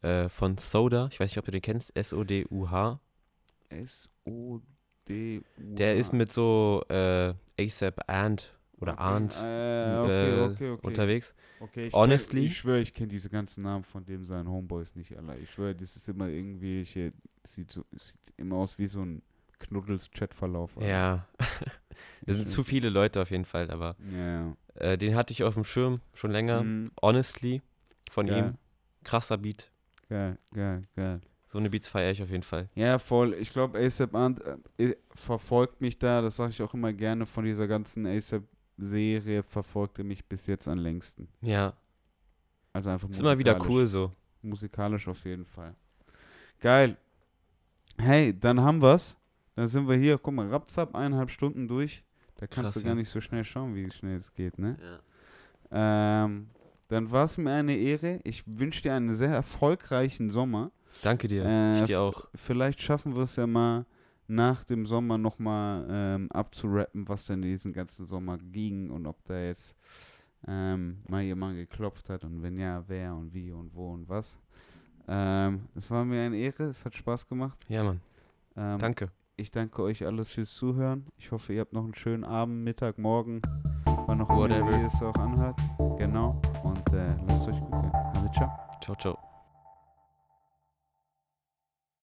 Äh, von Soda, ich weiß nicht, ob du den kennst, S-O-D-U-H. S-O-D-U. Der ist mit so äh, ASAP Ant oder okay. Äh, okay, äh, okay, okay. unterwegs. okay ich honestly- Kenn, ich schwöre, ich kenne diese ganzen Namen von dem seinen Homeboys nicht alle. Ich schwöre, das ist immer irgendwie, ich, sieht, so, sieht immer aus wie so ein Knuddels-Chatverlauf. Ja, [laughs] es sind zu viele Leute auf jeden Fall, aber Ja, äh, den hatte ich auf dem Schirm schon länger. Mhm. Honestly, von Geil. ihm. Krasser Beat. Geil, geil, geil. So eine Beats feiere ich auf jeden Fall. Ja, voll. Ich glaube, ASAP Ant äh, verfolgt mich da, das sage ich auch immer gerne, von dieser ganzen ASAP-Serie verfolgt er mich bis jetzt am längsten. Ja, Also einfach ist immer wieder cool so. Musikalisch auf jeden Fall. Geil. Hey, dann haben wir's. Dann sind wir hier, guck mal, rapzap, eineinhalb Stunden durch. Da kannst Krass, du gar nicht so schnell schauen, wie schnell es geht, ne? Ja. Ähm, dann war es mir eine Ehre. Ich wünsche dir einen sehr erfolgreichen Sommer. Danke dir. Äh, ich dir auch. Vielleicht schaffen wir es ja mal nach dem Sommer nochmal ähm, abzurappen, was denn diesen ganzen Sommer ging und ob da jetzt ähm, mal jemand geklopft hat und wenn ja, wer und wie und wo und was. Ähm, es war mir eine Ehre, es hat Spaß gemacht. Ja, Mann. Ähm, Danke. Ich danke euch alles fürs Zuhören. Ich hoffe, ihr habt noch einen schönen Abend, Mittag, Morgen, wann auch immer ihr es auch anhört. Genau. Und äh, lasst euch gut gehen. Also ciao. Ciao, ciao.